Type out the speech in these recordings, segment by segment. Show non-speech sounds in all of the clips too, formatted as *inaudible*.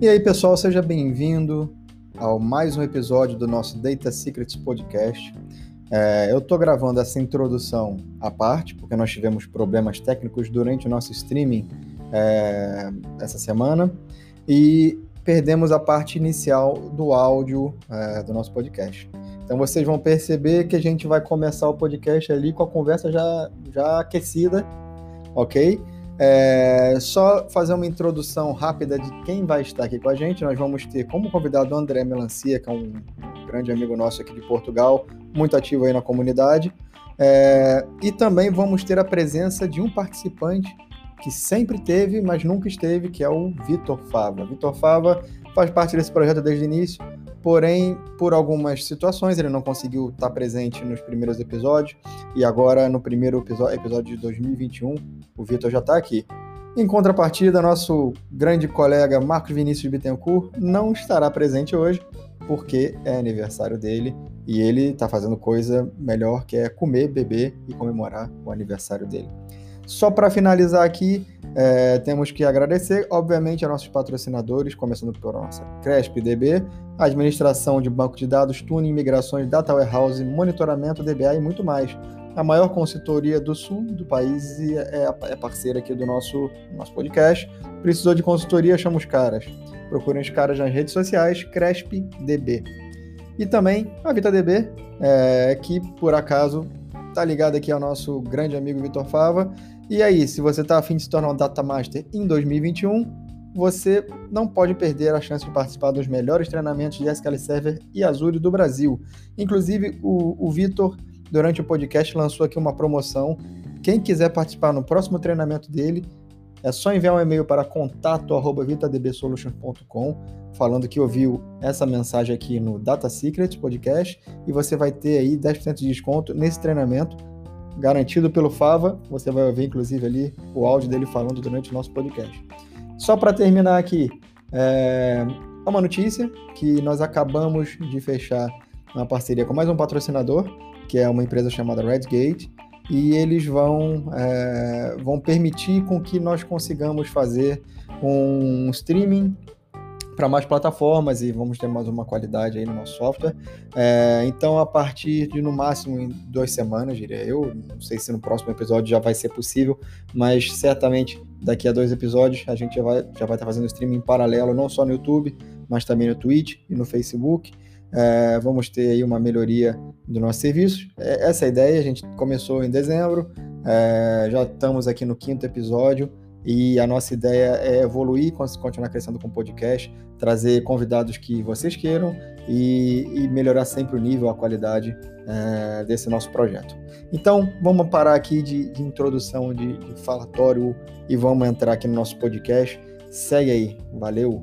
E aí, pessoal, seja bem-vindo ao mais um episódio do nosso Data Secrets Podcast. É, eu estou gravando essa introdução à parte, porque nós tivemos problemas técnicos durante o nosso streaming é, essa semana e perdemos a parte inicial do áudio é, do nosso podcast. Então vocês vão perceber que a gente vai começar o podcast ali com a conversa já, já aquecida, ok? É, só fazer uma introdução rápida de quem vai estar aqui com a gente. Nós vamos ter como convidado o André Melancia, que é um grande amigo nosso aqui de Portugal, muito ativo aí na comunidade. É, e também vamos ter a presença de um participante que sempre teve, mas nunca esteve, que é o Vitor Fava. Vitor Fava faz parte desse projeto desde o início, porém, por algumas situações, ele não conseguiu estar presente nos primeiros episódios, e agora, no primeiro episódio de 2021, o Vitor já está aqui. Em contrapartida, nosso grande colega Marcos Vinícius Bittencourt não estará presente hoje, porque é aniversário dele e ele está fazendo coisa melhor que é comer, beber e comemorar o aniversário dele. Só para finalizar aqui, é, temos que agradecer, obviamente, a nossos patrocinadores, começando por nossa Cresp DB, administração de banco de dados, tuning, migrações, data warehouse, monitoramento DBA e muito mais. A maior consultoria do sul do país e é, é parceira aqui do nosso, nosso podcast. Precisou de consultoria, chama os caras. Procurem os caras nas redes sociais, Cresp DB. E também a VitaDB, é, que por acaso tá ligado aqui ao nosso grande amigo Vitor Fava e aí, se você está afim de se tornar um Data Master em 2021, você não pode perder a chance de participar dos melhores treinamentos de SQL Server e Azure do Brasil. Inclusive, o, o Vitor, durante o podcast, lançou aqui uma promoção. Quem quiser participar no próximo treinamento dele, é só enviar um e-mail para contato@vitadbsolutions.com falando que ouviu essa mensagem aqui no Data Secret Podcast e você vai ter aí 10% de desconto nesse treinamento garantido pelo Fava. Você vai ouvir, inclusive, ali o áudio dele falando durante o nosso podcast. Só para terminar aqui, é uma notícia que nós acabamos de fechar uma parceria com mais um patrocinador, que é uma empresa chamada Redgate, e eles vão, é, vão permitir com que nós consigamos fazer um streaming para mais plataformas e vamos ter mais uma qualidade aí no nosso software. É, então, a partir de no máximo em duas semanas, diria eu, não sei se no próximo episódio já vai ser possível, mas certamente daqui a dois episódios a gente já vai, já vai estar fazendo streaming em paralelo, não só no YouTube, mas também no Twitch e no Facebook. É, vamos ter aí uma melhoria do nosso serviço. É, essa é a ideia, a gente começou em dezembro, é, já estamos aqui no quinto episódio. E a nossa ideia é evoluir, continuar crescendo com o podcast, trazer convidados que vocês queiram e, e melhorar sempre o nível, a qualidade é, desse nosso projeto. Então, vamos parar aqui de, de introdução, de, de falatório e vamos entrar aqui no nosso podcast. Segue aí, valeu!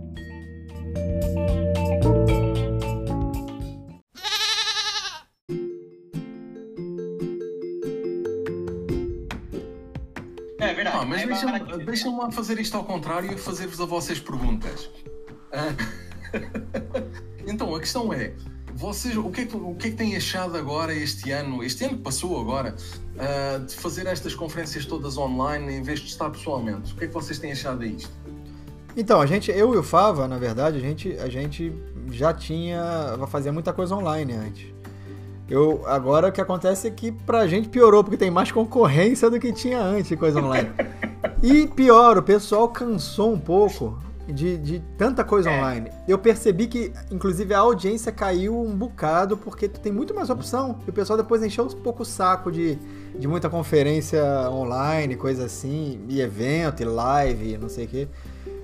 Deixem-me lá fazer isto ao contrário e fazer-vos a vocês perguntas. Ah, *laughs* então, a questão é, vocês, o que é, que, o que é que têm achado agora este ano, este ano que passou agora, uh, de fazer estas conferências todas online em vez de estar pessoalmente? O que é que vocês têm achado disto? Então, a gente, eu e o Fava, na verdade, a gente, a gente já tinha, fazia muita coisa online antes. Eu, agora o que acontece é que pra gente piorou, porque tem mais concorrência do que tinha antes de coisa online. E pior, o pessoal cansou um pouco de, de tanta coisa é. online. Eu percebi que, inclusive, a audiência caiu um bocado, porque tem muito mais opção. E o pessoal depois encheu um pouco o saco de, de muita conferência online, coisa assim, e evento, e live, não sei o quê.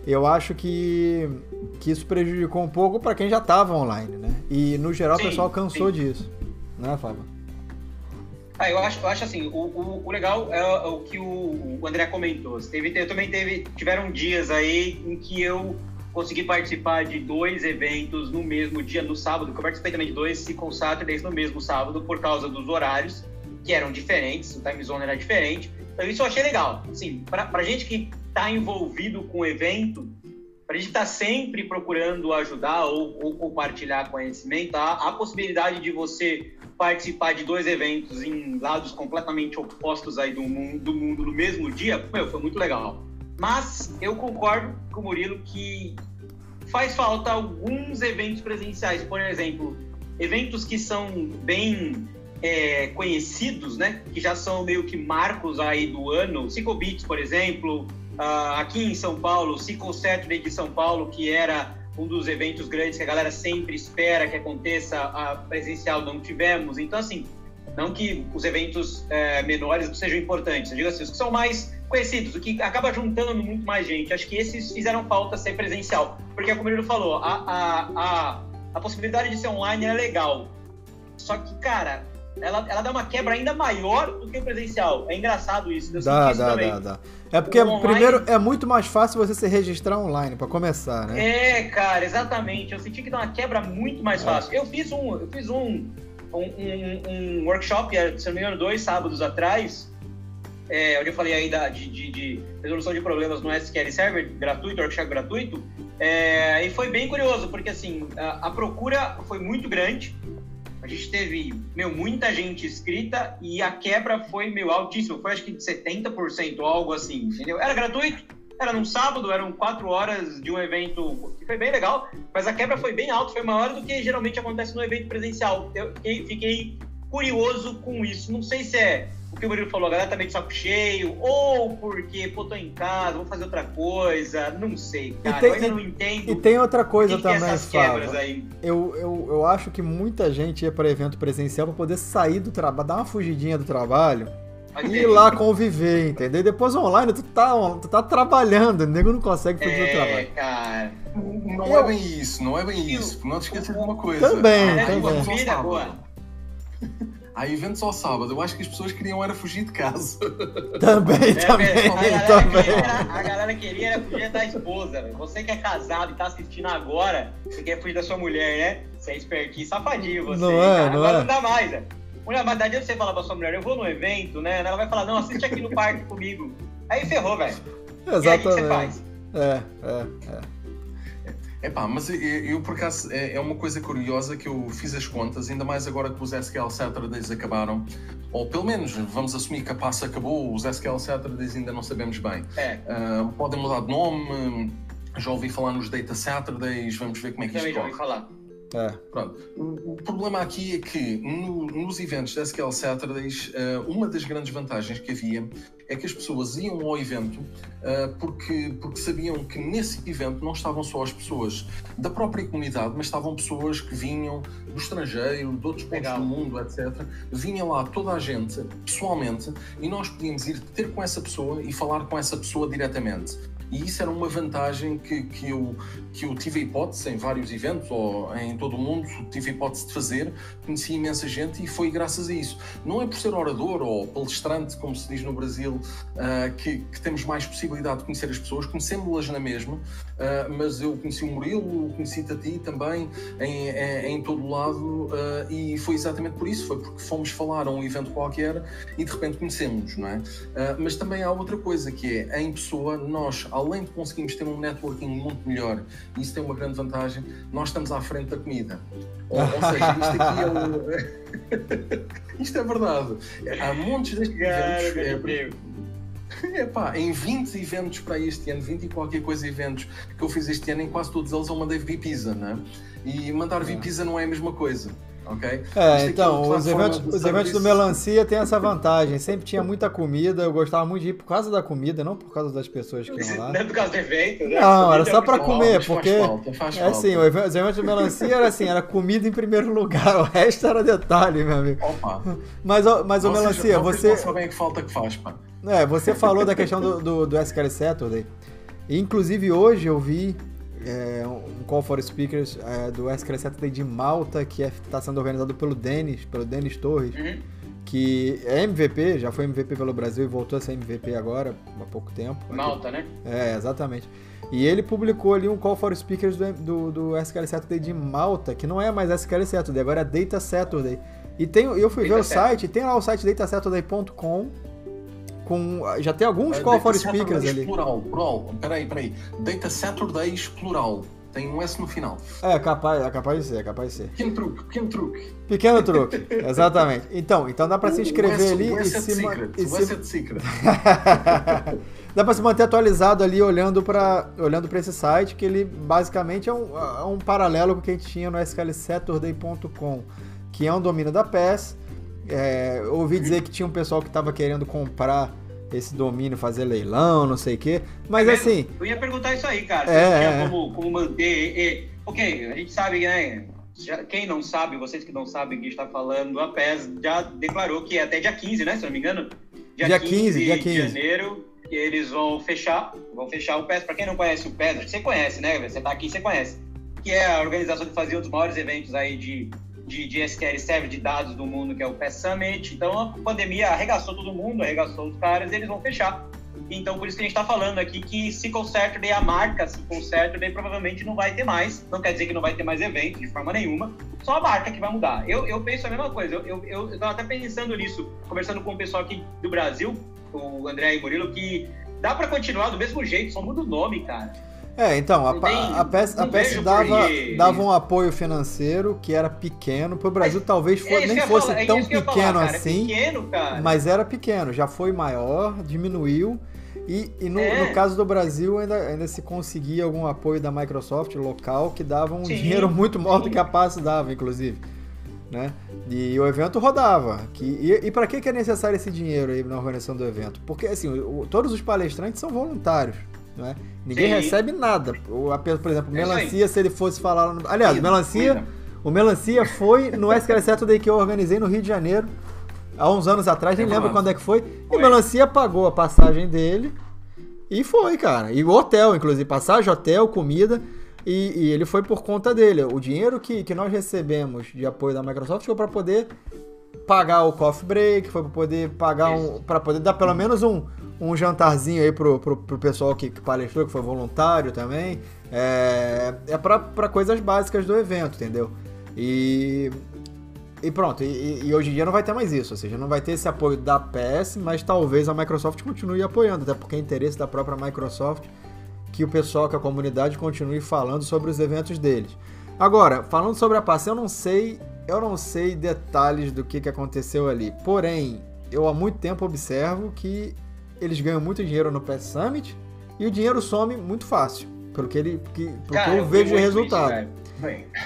Eu acho que, que isso prejudicou um pouco para quem já estava online, né? E, no geral, sim, o pessoal cansou sim. disso né, Fábio? Ah, eu acho, eu acho assim, o, o, o legal é, é o que o, o André comentou. Teve, eu também teve, tiveram dias aí em que eu consegui participar de dois eventos no mesmo dia, no sábado, que eu participei também de dois com Saturdays no mesmo sábado, por causa dos horários, que eram diferentes, o time zone era diferente. Então isso eu achei legal. Assim, pra, pra gente que tá envolvido com o evento, para a gente tá sempre procurando ajudar ou, ou compartilhar conhecimento, há a possibilidade de você participar de dois eventos em lados completamente opostos aí do mundo, do mundo no mesmo dia, meu, foi muito legal. Mas eu concordo com o Murilo que faz falta alguns eventos presenciais, por exemplo, eventos que são bem é, conhecidos, né? Que já são meio que marcos aí do ano. Cicobits, por exemplo, uh, aqui em São Paulo, Cico Saturday de São Paulo, que era um dos eventos grandes que a galera sempre espera que aconteça, a presencial não tivemos. Então, assim, não que os eventos é, menores não sejam importantes, eu digo assim, os que são mais conhecidos, o que acaba juntando muito mais gente. Acho que esses fizeram falta ser presencial. Porque, como ele falou, a, a, a, a possibilidade de ser online é legal. Só que, cara, ela, ela dá uma quebra ainda maior do que o presencial. É engraçado isso. Eu dá, dá, dá, dá. É porque, online... primeiro, é muito mais fácil você se registrar online, para começar, né? É, cara, exatamente. Eu senti que dá uma quebra muito mais é. fácil. Eu fiz um, eu fiz um, um, um, um workshop, é, se não me engano, dois sábados atrás, é, onde eu falei aí da, de, de, de, resolução de problemas no SQL Server, gratuito, workshop gratuito, é, e foi bem curioso, porque assim, a, a procura foi muito grande, a gente teve, meu, muita gente inscrita e a quebra foi, meu, altíssima. Foi acho que de 70%, algo assim, entendeu? Era gratuito, era num sábado, eram quatro horas de um evento que foi bem legal, mas a quebra foi bem alta, foi maior do que geralmente acontece no evento presencial. Eu fiquei curioso com isso. Não sei se é o que o Murilo falou, a galera tá meio de saco cheio, ou porque, pô, tô em casa, vou fazer outra coisa, não sei, cara, tem, eu ainda não entendo. E tem outra coisa também, é quebras aí. Eu, eu, eu acho que muita gente ia para evento presencial para poder sair do trabalho, dar uma fugidinha do trabalho e ir lá conviver, entendeu? E depois online tu tá, tu tá trabalhando, o nego não consegue fazer é, o trabalho. cara. Não eu... é bem isso, não é bem isso. Não te esqueça de uma coisa. Também, ah, também. *laughs* Há eventos ao sábado, eu acho que as pessoas queriam era fugir de casa. *laughs* Também, é, também, a galera, também. Queria, a galera queria era fugir da esposa. Você que é casado e tá assistindo agora, você quer fugir da sua mulher, né? Você é espertinho safadinho, você. Não é, cara. não agora é. não dá mais, né? Mulher, mas daí você fala pra sua mulher, eu vou no evento, né? Ela vai falar, não, assiste aqui no parque comigo. Aí ferrou, velho. Exatamente. E aí, o que você faz? É, é, é. É pá, mas eu, eu, por acaso é, é, uma coisa curiosa que eu fiz as contas, ainda mais agora que os SQL Saturdays acabaram, ou pelo menos vamos assumir que a passa acabou, os SQL Saturdays ainda não sabemos bem. É. Uh, podem mudar de nome, já ouvi falar nos Data Saturdays, vamos ver como é que Também isto já ouvi falar. É. Pronto. O, o, problema aqui é que no, nos eventos da SQL Saturdays, uh, uma das grandes vantagens que havia é que as pessoas iam ao evento uh, porque, porque sabiam que nesse evento não estavam só as pessoas da própria comunidade, mas estavam pessoas que vinham do estrangeiro, de outros pontos Legal. do mundo, etc. Vinha lá toda a gente, pessoalmente, e nós podíamos ir ter com essa pessoa e falar com essa pessoa diretamente. E isso era uma vantagem que, que, eu, que eu tive a hipótese em vários eventos, ou em todo o mundo, tive a hipótese de fazer. Conheci imensa gente e foi graças a isso. Não é por ser orador ou palestrante, como se diz no Brasil, uh, que, que, temos mais possibilidade de conhecer as pessoas, conhecemos-las na mesma, uh, mas eu conheci o Murilo, conheci-te a ti também, em, em, em todo o lado, uh, e foi exatamente por isso, foi porque fomos falar a um evento qualquer e de repente conhecemos, não é? mas também há outra coisa, que é, em pessoa, nós, além de conseguirmos ter um networking muito melhor, e isso tem uma grande vantagem, nós estamos à frente da comida. Ou, ou seja, isto aqui é *laughs* o... isto é verdade. Há montes destes eventos. É, Epá, em 20 eventos para este ano, 20 e qualquer coisa eventos que eu fiz este ano, em quase todos eles eu mandei vir pizza, né? E mandar vir pizza não é a mesma coisa ok? É, então, os eventos, os eventos do Melancia tem essa vantagem. Sempre tinha muita comida, eu gostava muito de ir por causa da comida, não por causa das pessoas que iam lá. *laughs* Não é por causa do evento, né? Não, era só para comer, porque. Faz falta, faz é assim, os eventos do Melancia era assim, era comida em primeiro lugar, *laughs* o resto era detalhe, meu amigo. Opa. Mas, mas o Melancia, você. Não bem que falta que faz, pá. É, você falou da questão do, do, do SQL Saturday. Inclusive hoje eu vi é, um Call for Speakers é, do SQL Saturday de Malta, que está é, sendo organizado pelo Denis, pelo Denis Torres, uhum. que é MVP, já foi MVP pelo Brasil e voltou a ser MVP agora, há pouco tempo. Malta, né? É, exatamente. E ele publicou ali um Call for Speakers do, do, do SQL Saturday de Malta, que não é mais SQL Saturday, agora é Data Saturday. E tem, eu fui Data ver o site, tem lá o site datasaturday.com com. Já tem alguns uh, Call for Speakers ali. Plural, plural. Peraí, peraí. Data Saturdays plural. Tem um S no final. É capaz, é capaz de ser, é capaz de ser. Pequeno truque, pequeno truque. Pequeno truque, *laughs* exatamente. Então, então dá para se inscrever ali e se secret, e se... é secret. *laughs* dá para se manter atualizado ali olhando para olhando esse site, que ele basicamente é um, é um paralelo com o que a gente tinha no sklsaturday.com, que é um domínio da PES. É, ouvi dizer que tinha um pessoal que estava querendo comprar esse domínio, fazer leilão, não sei o quê. Mas eu, assim. Eu ia perguntar isso aí, cara. É, é. como, como manter. E, ok, a gente sabe, né? Já, quem não sabe, vocês que não sabem o que está falando, a PES já declarou que é até dia 15, né? Se não me engano. Dia, dia 15, 15 dia 15. de janeiro, eles vão fechar, vão fechar o PES. Para quem não conhece o PES, você conhece, né? Você tá aqui, você conhece. Que é a organização que fazia um dos maiores eventos aí de, de, de SQL de dados do mundo, que é o PES Summit. Então a pandemia arregaçou todo mundo, arregaçou os caras, eles vão fechar. Então, por isso que a gente está falando aqui que SQL Saturday, a marca SQL Saturday, provavelmente não vai ter mais. Não quer dizer que não vai ter mais evento, de forma nenhuma. Só a marca que vai mudar. Eu, eu penso a mesma coisa. Eu, eu até pensando nisso, conversando com o pessoal aqui do Brasil, o André e Murilo, que dá para continuar do mesmo jeito, só muda o nome, cara. É, então, a, a, PES, a PES dava, dava um apoio financeiro que era pequeno. Para o Brasil é, talvez for, é nem fosse falar, é tão pequeno falar, assim. Pequeno, mas era pequeno, já foi maior, diminuiu. E, e no, é. no, caso do Brasil, ainda, ainda se conseguia algum apoio da Microsoft local que dava um sim, dinheiro *laughs* muito maior sim. do que a Pass dava, inclusive. Né? E o evento rodava. Que, e, e para que, que é necessário esse dinheiro aí na organização do evento? Porque assim, o, todos os palestrantes são voluntários. Né? Ninguém sim. recebe nada. Por exemplo, é Melancia, se ele fosse falar. No, aliás, Melancia. O Melancia foi no SQL Saturday *laughs* que eu organizei no Rio de Janeiro há uns anos atrás, nem lembro quando é que foi. foi. E o Melancia pagou a passagem dele e foi, cara. E o hotel, inclusive, passagem, hotel, comida. E, e, ele foi por conta dele. O dinheiro que, que nós recebemos de apoio da Microsoft foi para poder pagar o coffee break, foi para poder pagar um. para poder dar pelo menos um, um jantarzinho aí pro, pro, pro pessoal que, que palestrou, que foi voluntário também. É, é para coisas básicas do evento, entendeu? E e pronto, e, e, hoje em dia não vai ter mais isso, ou seja, não vai ter esse apoio da PS, mas talvez a Microsoft continue apoiando, até porque é interesse da própria Microsoft que o pessoal, que a comunidade continue falando sobre os eventos deles. Agora, falando sobre a PAS, eu não sei, eu não sei detalhes do que, que aconteceu ali. Porém, eu há muito tempo observo que eles ganham muito dinheiro no PS Summit e o dinheiro some muito fácil, pelo que ele, que, pelo Cara, que eu, eu vejo de resultado. Isso.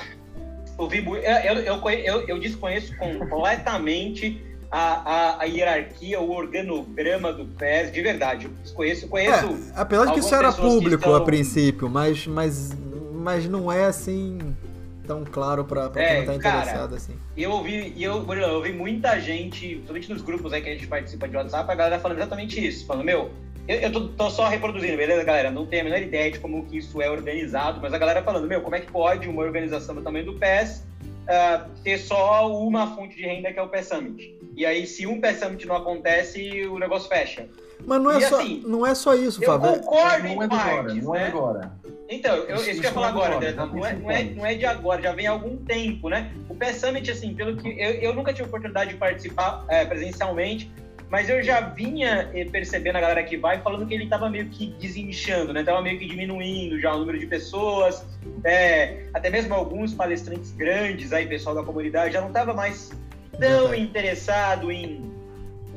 Eu, eu, eu, eu desconheço completamente a, a, a, hierarquia, o organograma do PES, de verdade. Eu desconheço, conheço. É, apesar de que isso era público estão... a princípio, mas, mas, mas não é assim tão claro para quem é, não tá interessado cara, assim. Eu ouvi, eu, eu ouvi muita gente, principalmente nos grupos aí que a gente participa de WhatsApp, a galera falando exatamente isso. Falando, meu, eu, eu tô, tô, só reproduzindo, beleza, galera? Não tenho a menor ideia de como que isso é organizado, mas a galera falando, meu, como é que pode uma organização do tamanho do PES uh, ter só uma fonte de renda que é o PES Summit? E aí, se um PES Summit não acontece, o negócio fecha. Mas não é, só, assim, não é só isso, Fábio. Eu concordo não é em partes, não é né? agora. Então, eu, isso, isso que eu ia falar agora, André, não, é, não, é, não é de agora, já vem há algum tempo, né? O PES Summit, assim, pelo que eu, eu nunca tive oportunidade de participar é, presencialmente, mas eu já vinha eh, percebendo a galera que vai falando que ele estava meio que desinchando, né? Tava meio que diminuindo já o número de pessoas, é, até mesmo alguns palestrantes grandes aí, pessoal da comunidade, já não estava mais tão interessado em,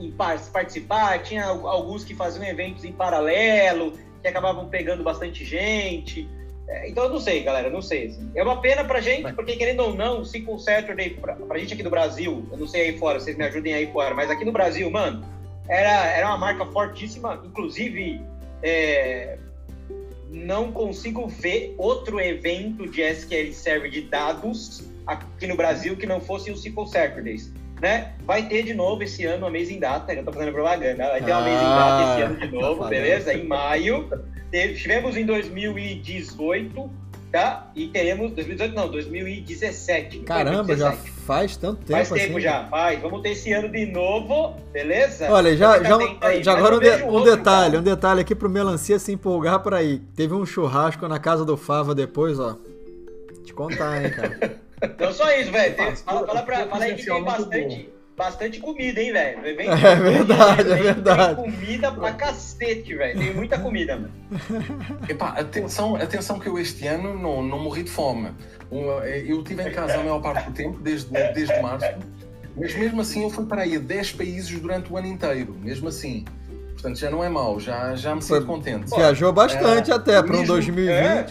em participar. Tinha alguns que faziam eventos em paralelo, que acabavam pegando bastante gente. É, então eu não sei, galera, não sei. Assim. É uma pena pra gente, porque querendo ou não, o Sequel Saturday, pra, pra gente aqui do Brasil, eu não sei aí fora, vocês me ajudem aí fora, mas aqui no Brasil, mano, era, era uma marca fortíssima, inclusive é, não consigo ver outro evento de SQL Server de dados aqui no Brasil que não fosse o SQL Saturdays. Né? Vai ter de novo esse ano a Amazing Data, eu tô fazendo propaganda, vai ter ah, Amazing Data esse ano de novo, tá beleza? Em maio tivemos em 2018, tá? E teremos 2018 não, 2017. Caramba, 2017. já faz tanto tempo Faz tempo assim. já, faz. Vamos ter esse ano de novo, beleza? Olha, já, já, aí, já agora um, de, um detalhe, cara. um detalhe aqui pro Melancia se empolgar por aí. Teve um churrasco na casa do Fava depois, ó. Te contar, hein, cara. *laughs* então só isso, velho. Fala, fala, pra, fala aí que tem bastante. Bastante comida, hein, velho? É verdade, é verdade. Tem comida pra cacete, velho. Tem muita comida, mano. Epá, atenção, atenção que eu este ano não, não morri de fome. Eu estive em casa a maior parte do tempo, desde, desde março, mas mesmo assim eu fui para aí a 10 países durante o ano inteiro, mesmo assim. Portanto, já não é mau, já, já me sinto contente. Viajou bastante é, até para um 2020. É,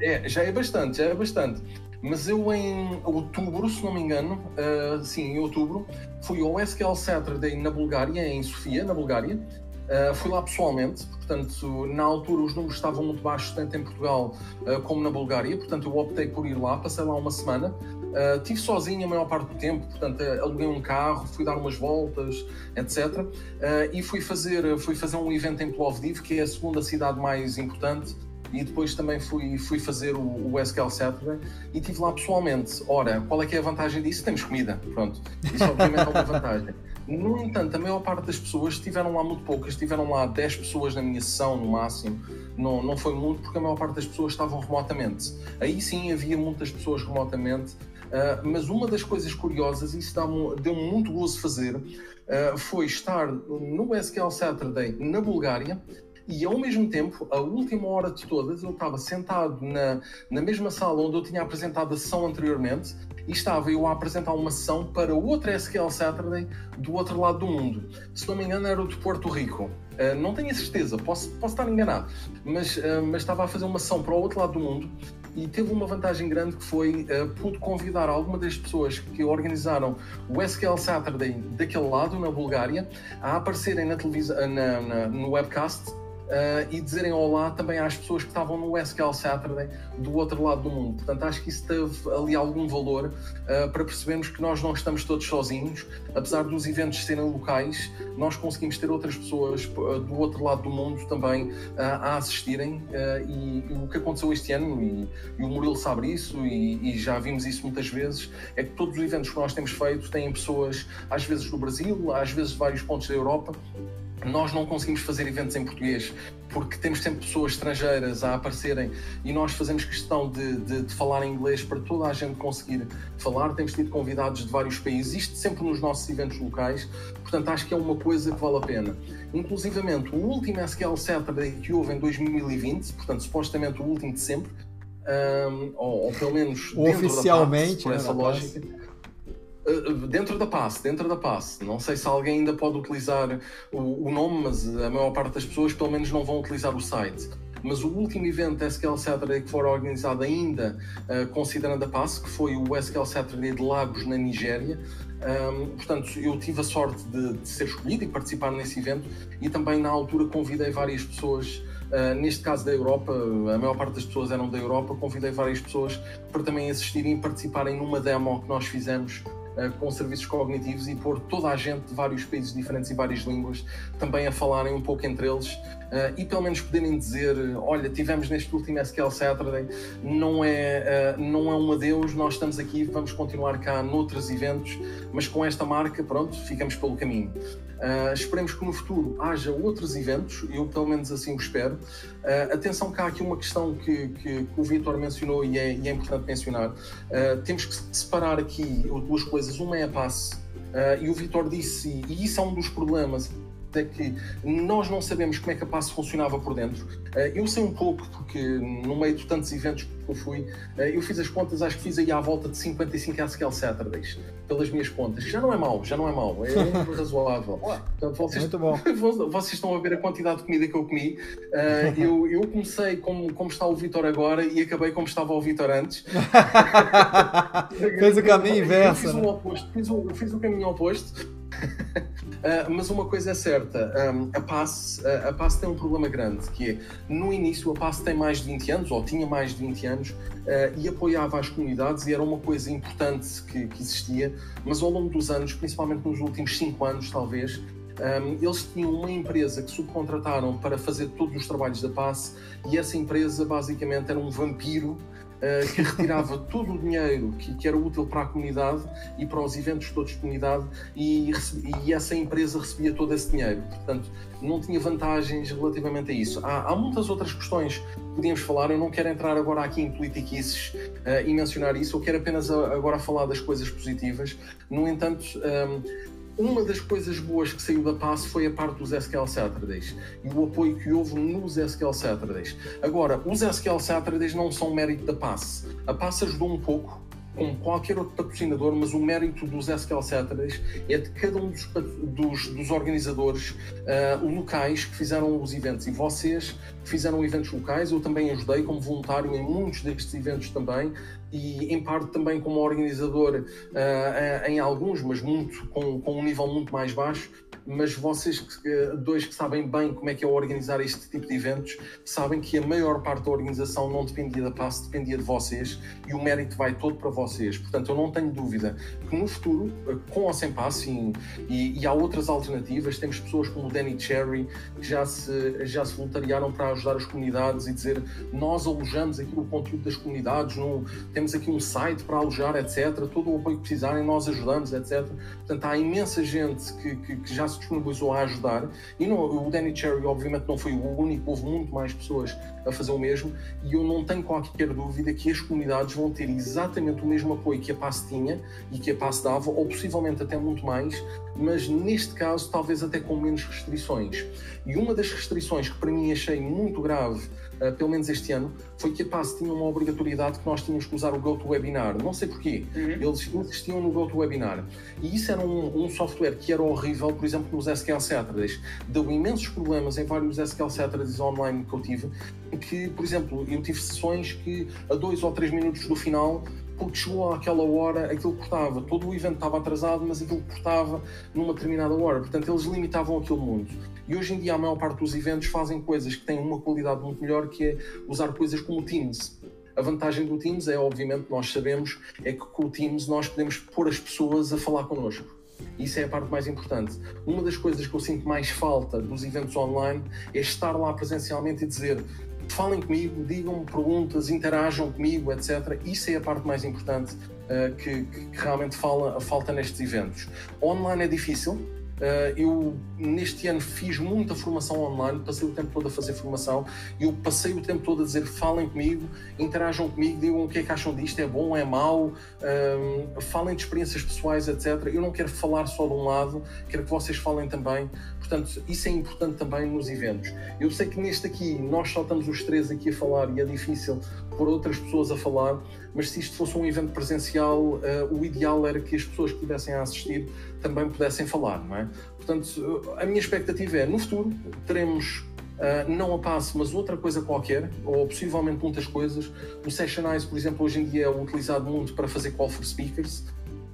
é, já é bastante, já é bastante. Mas eu em outubro, se não me engano, uh, sim, em outubro, fui ao SQL Saturday na Bulgária, em Sofia, na Bulgária. Uh, fui lá pessoalmente, portanto, na altura os números estavam muito baixos, tanto em Portugal uh, como na Bulgária, portanto, eu optei por ir lá, passei lá uma semana. Uh, tive sozinho a maior parte do tempo, portanto, aluguei um carro, fui dar umas voltas, etc. E fui fazer, fui fazer um evento em Plovdiv, que é a segunda cidade mais importante, e depois também fui, fui fazer o, o SQL Saturday e estive lá pessoalmente. Ora, qual é que é a vantagem disso? Temos comida, pronto. Isso obviamente é uma vantagem. No entanto, a maior parte das pessoas estiveram lá muito poucas, estiveram lá 10 pessoas na minha sessão no máximo, não, não foi muito porque a maior parte das pessoas estavam remotamente. Aí sim havia muitas pessoas remotamente, Uh, mas uma das coisas curiosas, e isso deu-me muito gozo fazer, uh, foi estar no SQL Saturday na Bulgária e ao mesmo tempo, a última hora de todas, eu estava sentado na, na mesma sala onde eu tinha apresentado a sessão anteriormente e estava eu a apresentar uma sessão para outra SQL Saturday do outro lado do mundo. Se não me engano, era o de Porto Rico. Uh, não tenho a certeza, posso, posso estar enganado, mas, uh, mas estava a fazer uma sessão para o outro lado do mundo e teve uma vantagem grande que foi uh, pude convidar alguma das pessoas que organizaram o SQL Saturday daquele lado, na Bulgária, a aparecerem na televisão, na, na, no webcast Uh, e dizerem olá também às pessoas que estavam no SQL Saturday do outro lado do mundo. Portanto, acho que isso teve ali algum valor uh, para percebermos que nós não estamos todos sozinhos, apesar dos eventos serem locais, nós conseguimos ter outras pessoas uh, do outro lado do mundo também a assistirem. E, e, o que aconteceu este ano, e, e o Murilo sabe isso, e, e, já vimos isso muitas vezes, é que todos os eventos que nós temos feito têm pessoas, às vezes do Brasil, às vezes de vários pontos da Europa nós não conseguimos fazer eventos em português porque temos sempre pessoas estrangeiras a aparecerem e nós fazemos questão de, de, de, falar em inglês para toda a gente conseguir falar. Temos tido convidados de vários países, isto sempre nos nossos eventos locais, portanto acho que é uma coisa que vale a pena. Inclusivamente, o último SQL Saturday que houve em 2020, portanto supostamente o último de sempre, um, ou, ou, pelo menos oficialmente, por essa lógica. Dentro da passe, dentro da passe. Não sei se alguém ainda pode utilizar o, o, nome, mas a maior parte das pessoas pelo menos não vão utilizar o site. Mas o último evento SQL Saturday que foi organizado ainda uh, considerando a passe, que foi o SQL Saturday de Lagos, na Nigéria. Um, portanto, eu tive a sorte de, de, ser escolhido e participar nesse evento e também na altura convidei várias pessoas Uh, neste caso da Europa, a maior parte das pessoas eram da Europa, convidei várias pessoas para também assistirem e participarem numa demo que nós fizemos com serviços cognitivos e pôr toda a gente de vários países diferentes e várias línguas também a falarem um pouco entre eles uh, e pelo menos poderem dizer: olha, tivemos neste último SQL Saturday, não é, uh, não é um adeus, nós estamos aqui, vamos continuar cá noutros eventos, mas com esta marca, pronto, ficamos pelo caminho. Uh, esperemos que no futuro haja outros eventos, eu pelo menos assim o espero. Uh, atenção que há aqui uma questão que, que, que o Vitor mencionou e é, e é, importante mencionar. Uh, temos que separar aqui duas coisas. Uma é a passe, e o Vitor disse, e isso é um dos problemas, é que nós não sabemos como é que a passe funcionava por dentro. Eu sei um pouco, porque no meio de tantos eventos eu fui, eh, eu fiz as contas, acho que fiz aí à volta de 55 SQL Saturdays, pelas minhas contas. Já não é mau, já não é mau, é *laughs* razoável. Portanto, vocês, Muito bom. *laughs* vocês estão a ver a quantidade de comida que eu comi. Uh, eu, eu comecei como, como está o Vitor agora e acabei como estava o Vitor antes. *laughs* fez o caminho inverso. Fiz, né? o oposto, fiz, o, fiz o caminho oposto. Uh, mas uma coisa é certa, a PAS, a, a tem um problema grande, que é, no início a PAS tem mais de 20 anos, ou tinha mais de 20 anos, uh, e apoiava as comunidades, e era uma coisa importante que, que, existia, mas ao longo dos anos, principalmente nos últimos 5 anos talvez, um, eles tinham uma empresa que subcontrataram para fazer todos os trabalhos da PAS, e essa empresa basicamente era um vampiro que retirava *laughs* todo o dinheiro que, que, era útil para a comunidade e para os eventos todos de comunidade e, e, essa empresa recebia todo esse dinheiro. Portanto, não tinha vantagens relativamente a isso. Há, há muitas outras questões que podíamos falar, eu não quero entrar agora aqui em politiquices uh, e mencionar isso, eu quero apenas a, agora falar das coisas positivas. No entanto, um, ehm, uma das coisas boas que saiu da PASS foi a parte dos SQL Saturdays e o apoio que houve nos SQL Saturdays. Agora, os SQL Saturdays não são mérito da PASS. A PASS ajudou um pouco, como qualquer outro patrocinador, mas o mérito dos SQL Saturdays é de cada um dos, dos, dos organizadores uh, locais que fizeram os eventos. E vocês fizeram eventos locais, eu também ajudei como voluntário em muitos destes eventos também, e em parte também como organizador uh, em alguns, mas muito com, com um nível muito mais baixo mas vocês dois que sabem bem como é que é organizar este tipo de eventos, sabem que a maior parte da organização não dependia da passe, dependia de vocês e o mérito vai todo para vocês. Portanto, eu não tenho dúvida que no futuro, com ou sem passe, e, e há outras alternativas, temos pessoas como o Danny Cherry que já se, já se voluntariaram para ajudar as comunidades e dizer nós alojamos aqui o conteúdo das comunidades, no, temos aqui um site para alojar, etc. Todo o apoio que precisarem, nós ajudamos, etc. Portanto, há imensa gente que, que, que já se disponibilizou a ajudar. E não, o Danny Cherry, obviamente, não foi o único, houve muito mais pessoas a fazer o mesmo. E eu não tenho qualquer dúvida que as comunidades vão ter exatamente o mesmo apoio que a PAS tinha e que a PAS dava, ou possivelmente até muito mais, mas neste caso, talvez até com menos restrições. E uma das restrições que para mim achei muito grave uh, pelo menos este ano, foi que a PAS tinha uma obrigatoriedade que nós tínhamos que usar o GoToWebinar. Não sei porquê. Uhum. Eles insistiam no GoToWebinar. E isso era um, um, software que era horrível, por exemplo, nos SQL Saturdays. Deu imensos problemas em vários SQL Saturdays online que eu tive, que, por exemplo, eu tive sessões que a dois ou três minutos do final porque chegou àquela hora, aquilo cortava. Todo o evento estava atrasado, mas aquilo cortava numa determinada hora. Portanto, eles limitavam aquele mundo. E hoje em dia, a maior parte dos eventos fazem coisas que têm uma qualidade muito melhor, que é usar coisas como Teams. A vantagem do Teams é, obviamente, nós sabemos, é que com o Teams nós podemos pôr as pessoas a falar connosco. Isso é a parte mais importante. Uma das coisas que eu sinto mais falta dos eventos online é estar lá presencialmente e dizer falem comigo, digam-me perguntas, interajam comigo, etc. Isso é a parte mais importante uh, que, que, realmente fala, falta nestes eventos. Online é difícil, eu, neste ano, fiz muita formação online, passei o tempo todo a fazer formação e eu passei o tempo todo a dizer: falem comigo, interajam comigo, digam o que é que acham disto, é bom, é mau, uh, falem de experiências pessoais, etc. Eu não quero falar só de um lado, quero que vocês falem também. Portanto, isso é importante também nos eventos. Eu sei que neste aqui, nós só estamos os três aqui a falar e é difícil por outras pessoas a falar, mas se isto fosse um evento presencial, uh, o ideal era que as pessoas que estivessem a assistir também pudessem falar, não é? Portanto, a minha expectativa é, no futuro, teremos Uh, não a passe, mas outra coisa qualquer, ou possivelmente muitas coisas. O Sessionize, por exemplo, hoje em dia é utilizado muito para fazer call for speakers.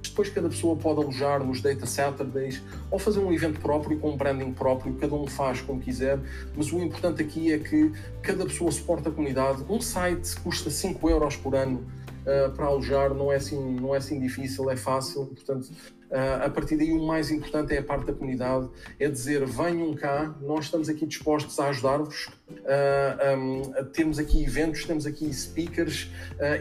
Depois cada pessoa pode alojar nos Data Saturdays ou fazer um evento próprio com um branding próprio, cada um faz como quiser, mas o importante aqui é que cada pessoa suporta a comunidade. Um site custa 5 euros por ano uh, para alojar, não é, assim, não é assim difícil, é fácil, portanto Uh, a partir daí, o mais importante é a parte da comunidade, é dizer: venham cá, nós estamos aqui dispostos a ajudar-vos. Uh, um, temos aqui eventos, temos aqui speakers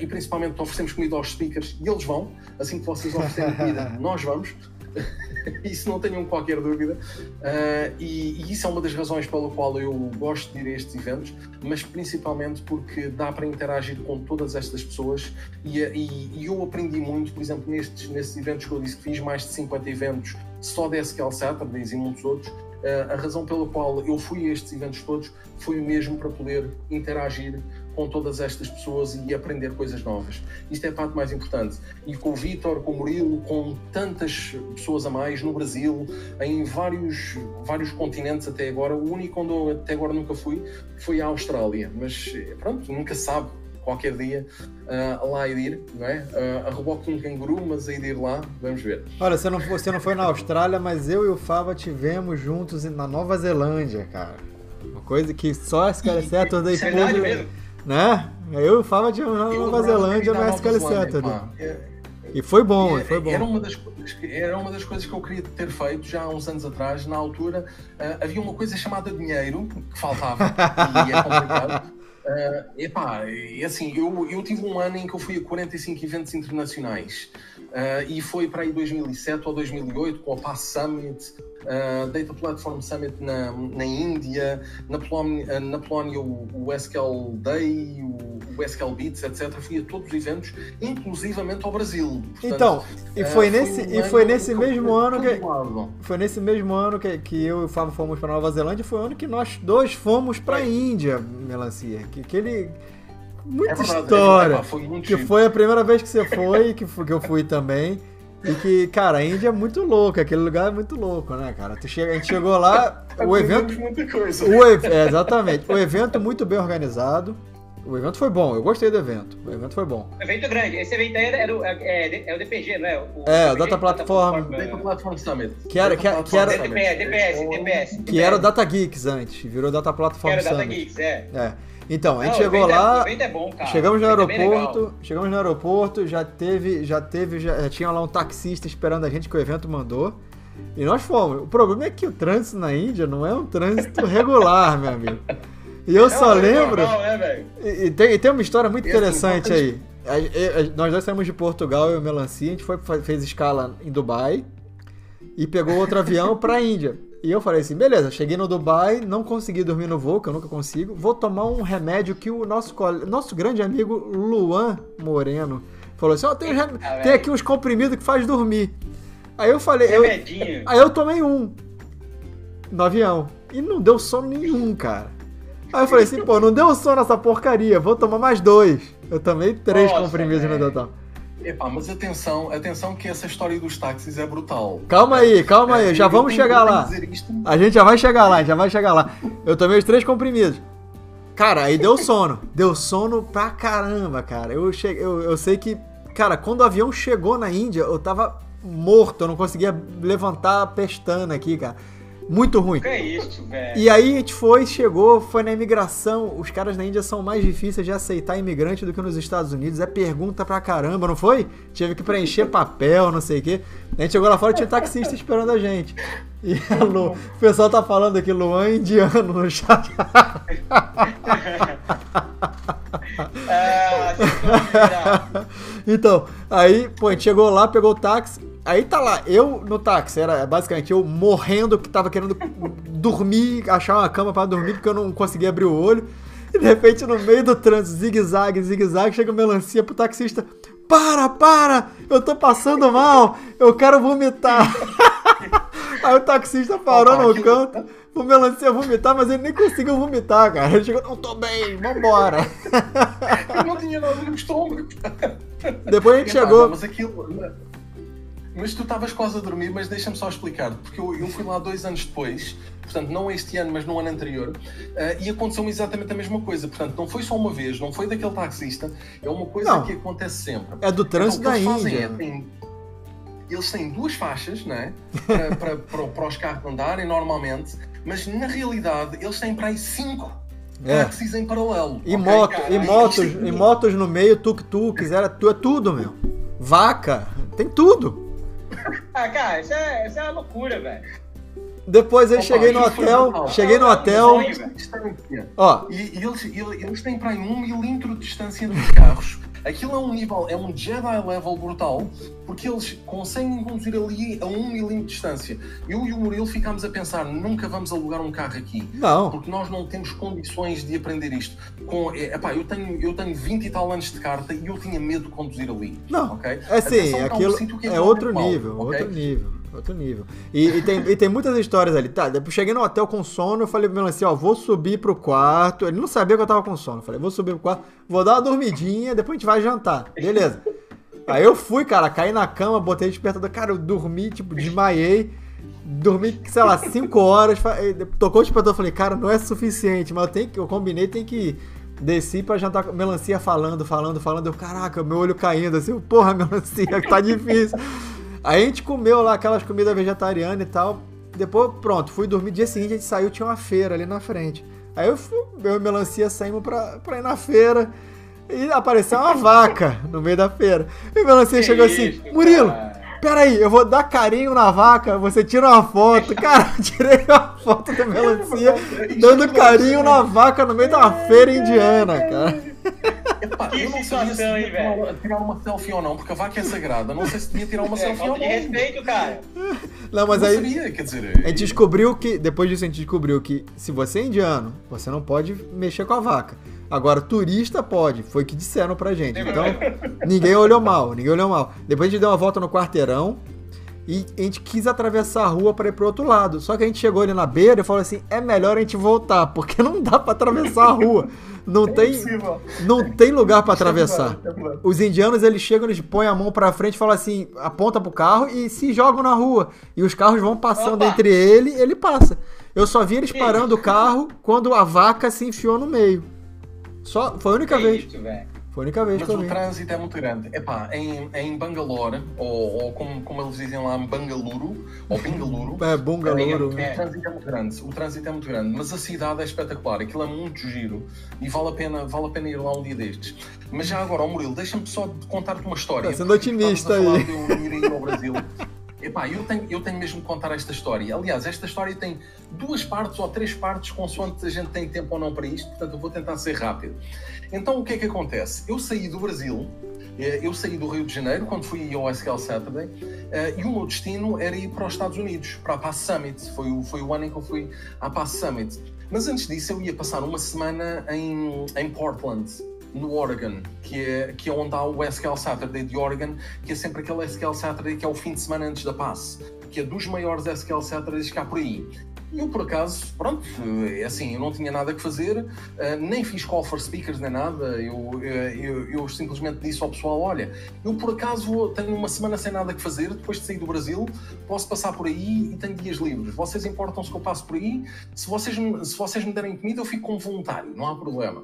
e principalmente oferecemos comida aos speakers e eles vão. Assim que vocês oferecerem comida, *laughs* nós vamos. *laughs* isso não tenham qualquer dúvida. Uh, e, e, isso é uma das razões pela qual eu gosto de ir a estes eventos, mas principalmente porque dá para interagir com todas estas pessoas e, e, e eu aprendi muito, por exemplo, nestes, nestes eventos que eu disse que fiz, mais de 50 eventos só de SQL Saturdays e muitos outros. Uh, a razão pela qual eu fui a estes eventos todos foi mesmo para poder interagir com todas estas pessoas e aprender coisas novas. Isto é a parte mais importante. E com o Vitor, com o Murilo, com tantas pessoas a mais no Brasil, em vários, vários continentes até agora. O único onde eu até agora nunca fui foi a Austrália. Mas pronto, nunca sabe qualquer dia uh, lá ir, não é? Uh, a reboque de um canguru, mas a ir lá, vamos ver. Olha, você não, você não foi na Austrália, mas eu e o Fava tivemos juntos na Nova Zelândia, cara. Uma coisa que só as caras certas daí mesmo? Né? Eu e o Fava de Nova Zelândia no SQL Saturday. E foi bom, e, foi bom. Era uma, das, era uma das coisas que eu queria ter feito já há uns anos atrás. Na altura, uh, havia uma coisa chamada dinheiro que faltava *laughs* e é complicado. Uh, epá, e assim, eu, eu tive um ano em que eu fui a 45 eventos internacionais uh, e foi para aí 2007 ou 2008 com a Pass Summit, uh, Data Platform Summit na, na Índia, na Polónia, uh, na Polónia o, o, SQL Day, o, o SQL Beats, etc. Fui a todos os eventos, inclusivamente ao Brasil. Portanto, então, e foi uh, nesse, foi um e foi nesse mesmo ano que foi nesse mesmo ano que, que eu e o Fábio fomos para Nova Zelândia, foi o ano que nós dois fomos para a Índia, Melancia. Que, que ele muita é história. É, foi muito que foi a primeira vez que você foi, que, que eu fui também. E que, cara, a Índia é muito louca, aquele lugar é muito louco, né, cara? Tu chega, a gente chegou lá, *laughs* o evento. Muita coisa. O, é, exatamente. O evento muito bem organizado. O evento foi bom, eu gostei do evento. O evento foi bom. O evento grande. Esse evento aí era, o, é, é o DPG, não é? O, é, o Data Platform. Data Platform Summit. Que era, que, que era, DPS, DPS, DPS. Que era o Data Geeks antes, virou Data Platform Summit. Que era o Data Geeks, é. É. Então, a gente não, chegou lá. É, é bom, chegamos no é aeroporto. É chegamos no aeroporto, já teve, já teve, já, já tinha lá um taxista esperando a gente que o evento mandou. E nós fomos. O problema é que o trânsito na Índia não é um trânsito *laughs* regular, meu amigo. E eu é só lembro. Normal, né, e, e, tem, e tem uma história muito interessante aí. A, a, nós dois saímos de Portugal, eu e o Melancia, a gente foi, fez escala em Dubai e pegou outro avião para a Índia. E eu falei assim, beleza, cheguei no Dubai, não consegui dormir no voo, que eu nunca consigo, vou tomar um remédio que o nosso, nosso grande amigo Luan Moreno falou assim, ó, oh, tem, tem aqui uns comprimidos que faz dormir. Aí eu falei, eu, aí eu tomei um no avião e não deu sono nenhum, cara. Aí eu falei assim, pô, não deu sono essa porcaria, vou tomar mais dois. Eu tomei três Nossa, comprimidos no total. Epá, mas atenção, atenção que essa história dos táxis é brutal. Calma aí, calma aí, é, já vamos chegar lá. A gente já vai chegar lá, já vai chegar lá. Eu tomei os três comprimidos. Cara, aí deu sono. Deu sono pra caramba, cara. Eu, cheguei, eu, eu sei que, cara, quando o avião chegou na Índia, eu tava morto, eu não conseguia levantar a pestana aqui, cara. Muito ruim. Que é isso, velho? E aí a gente foi, chegou, foi na imigração. Os caras na Índia são mais difíceis de aceitar imigrante do que nos Estados Unidos. É pergunta pra caramba, não foi? Tive que preencher *laughs* papel, não sei o quê. A gente chegou lá fora e tinha taxista esperando a gente. E a *laughs* Lu, o pessoal tá falando aqui, Luan é indiano no chat. *laughs* Ah, então, aí, pô, a gente chegou lá, pegou o táxi. Aí tá lá, eu no táxi, era basicamente eu morrendo, que tava querendo dormir, achar uma cama para dormir, porque eu não conseguia abrir o olho. E de repente, no meio do trânsito, zigue-zague, zigue-zague, chega melancia pro taxista. Para, para! Eu tô passando mal! Eu quero vomitar! *laughs* Aí o taxista parou no canto, o melancia vomitar, mas ele nem conseguiu vomitar, cara. Ele chegou, não tô bem, vambora. Eu não tinha nada no estômago. Depois a gente chegou. Mas aquilo, mas tu estavas quase a dormir, mas deixa-me só explicar, porque eu, eu, fui lá dois anos depois, portanto, não este ano, mas no ano anterior, uh, e aconteceu-me exatamente a mesma coisa. Portanto, não foi só uma vez, não foi daquele taxista, é uma coisa não, que acontece sempre. É do trânsito então, da Índia. É, tem, eles têm duas faixas, né? Para, *laughs* para, para, para os carros andarem normalmente, mas na realidade eles têm para aí cinco é. táxis em paralelo. E, okay, moto, cara, e, motos, e motos no meio, tuk-tuk, era, é tudo, meu. Vaca, tem tudo. Ah, cara, isso é, isso é uma loucura, velho. Depois eu cheguei no hotel, cheguei no hotel. Ó. E, eles, eles têm para aí um milímetro de distância dos carros. Aquilo é um nível, é um Jedi level brutal, porque eles conseguem conduzir ali a um milímetro de distância. Eu e o Murilo ficámos a pensar, nunca vamos alugar um carro aqui. Não. Porque nós não temos condições de aprender isto. Com, é, epá, eu, tenho, eu tenho 20 e tal anos de carta e eu tinha medo de conduzir ali. Não. Okay? É sim, aquilo é, é outro nível, okay? outro nível. Outro nível. E, e, tem, e tem muitas histórias ali. Tá, depois cheguei no hotel com sono, eu falei pro meu assim, ó, vou subir pro quarto. Ele não sabia que eu tava com sono. Eu falei, vou subir pro quarto, vou dar uma dormidinha, depois a gente vai jantar. Beleza. Aí eu fui, cara, caí na cama, botei despertador. Cara, eu dormi, tipo, desmaiei. Dormi, sei lá, 5 horas. Tocou o despertador, falei, cara, não é suficiente, mas eu tenho que, eu combinei, tem que Desci pra jantar com melancia falando, falando, falando. Eu, caraca, meu olho caindo assim. Porra, melancia, tá difícil. Aí a gente comeu lá aquelas comidas vegetarianas e tal. Depois, pronto, fui dormir. Dia seguinte a gente saiu, tinha uma feira ali na frente. Aí eu fui, eu e melancia saímos pra, pra ir na feira. E apareceu uma *laughs* vaca no meio da feira. E o melancia que chegou assim, isso, assim: Murilo, peraí, eu vou dar carinho na vaca, você tira uma foto. *laughs* Cara, eu tirei uma foto da melancia dando carinho na vaca no meio da feira indiana, cara. Epá, que eu não situação, sabia se velho? tirar uma selfie ou não, porque a vaca é sagrada. Não sei se devia tirar uma é, selfie ou não. respeito, cara. Não, mas não aí. Sabia, quer dizer, a gente descobriu que. Depois disso, a gente descobriu que se você é indiano, você não pode mexer com a vaca. Agora, turista pode, foi o que disseram pra gente. Então, ninguém olhou mal, ninguém olhou mal. Depois a gente deu uma volta no quarteirão. E a gente quis atravessar a rua para ir pro outro lado. Só que a gente chegou ali na beira e falou assim: é melhor a gente voltar, porque não dá para atravessar a rua. Não *laughs* é tem, não tem lugar para *laughs* atravessar. Os indianos eles chegam, eles põem a mão para frente, falam assim, aponta pro carro e se jogam na rua. E os carros vão passando Opa. entre ele, ele passa. Eu só vi eles parando o carro quando a vaca se enfiou no meio. Só foi a única que vez. Isso, foi a única vez Mas que eu vi. o trânsito é muito grande. Epá, em, em Bangalore, ou, ou como, como eles dizem lá, Bangaluru, ou Bengaluru. é, Bangaluru. É, é, o trânsito é muito grande. O trânsito é muito grande. Mas a cidade é espetacular. Aquilo é muito giro. E vale a pena, vale a pena ir lá um dia destes. Mas já agora, ó Murilo, deixa-me só contar-te uma história. Está sendo otimista aí. Eu ir ao Brasil. *laughs* Epá, eu tenho, eu tenho mesmo que contar esta história. Aliás, esta história tem duas partes ou três partes, consoante a gente tem tempo ou não para isto, portanto eu vou tentar ser rápido. Então o que é que acontece? Eu saí do Brasil, eh, eu saí do Rio de Janeiro quando fui ao SQL Saturday eh, e o meu destino era ir para os Estados Unidos, para a Pass Summit. Foi o, foi o ano em que eu fui à Pass Summit. Mas antes disso eu ia passar uma semana em, em Portland no Oregon, que é, que é onde há o SQL Saturday de Oregon, que é sempre aquele SQL Saturday que é o fim de semana antes da passe, que é dos maiores SQL Saturdays que há por aí. Eu, por acaso, pronto, é assim, eu não tinha nada que fazer, uh, nem fiz call for speakers nem nada, eu, eh, eu, eu, simplesmente disse ao pessoal: olha, eu por acaso tenho uma semana sem nada que fazer, depois de sair do Brasil, posso passar por aí e tenho dias livres. Vocês importam-se que eu passo por aí? Se vocês, se vocês me derem comida, eu fico como voluntário, não há problema.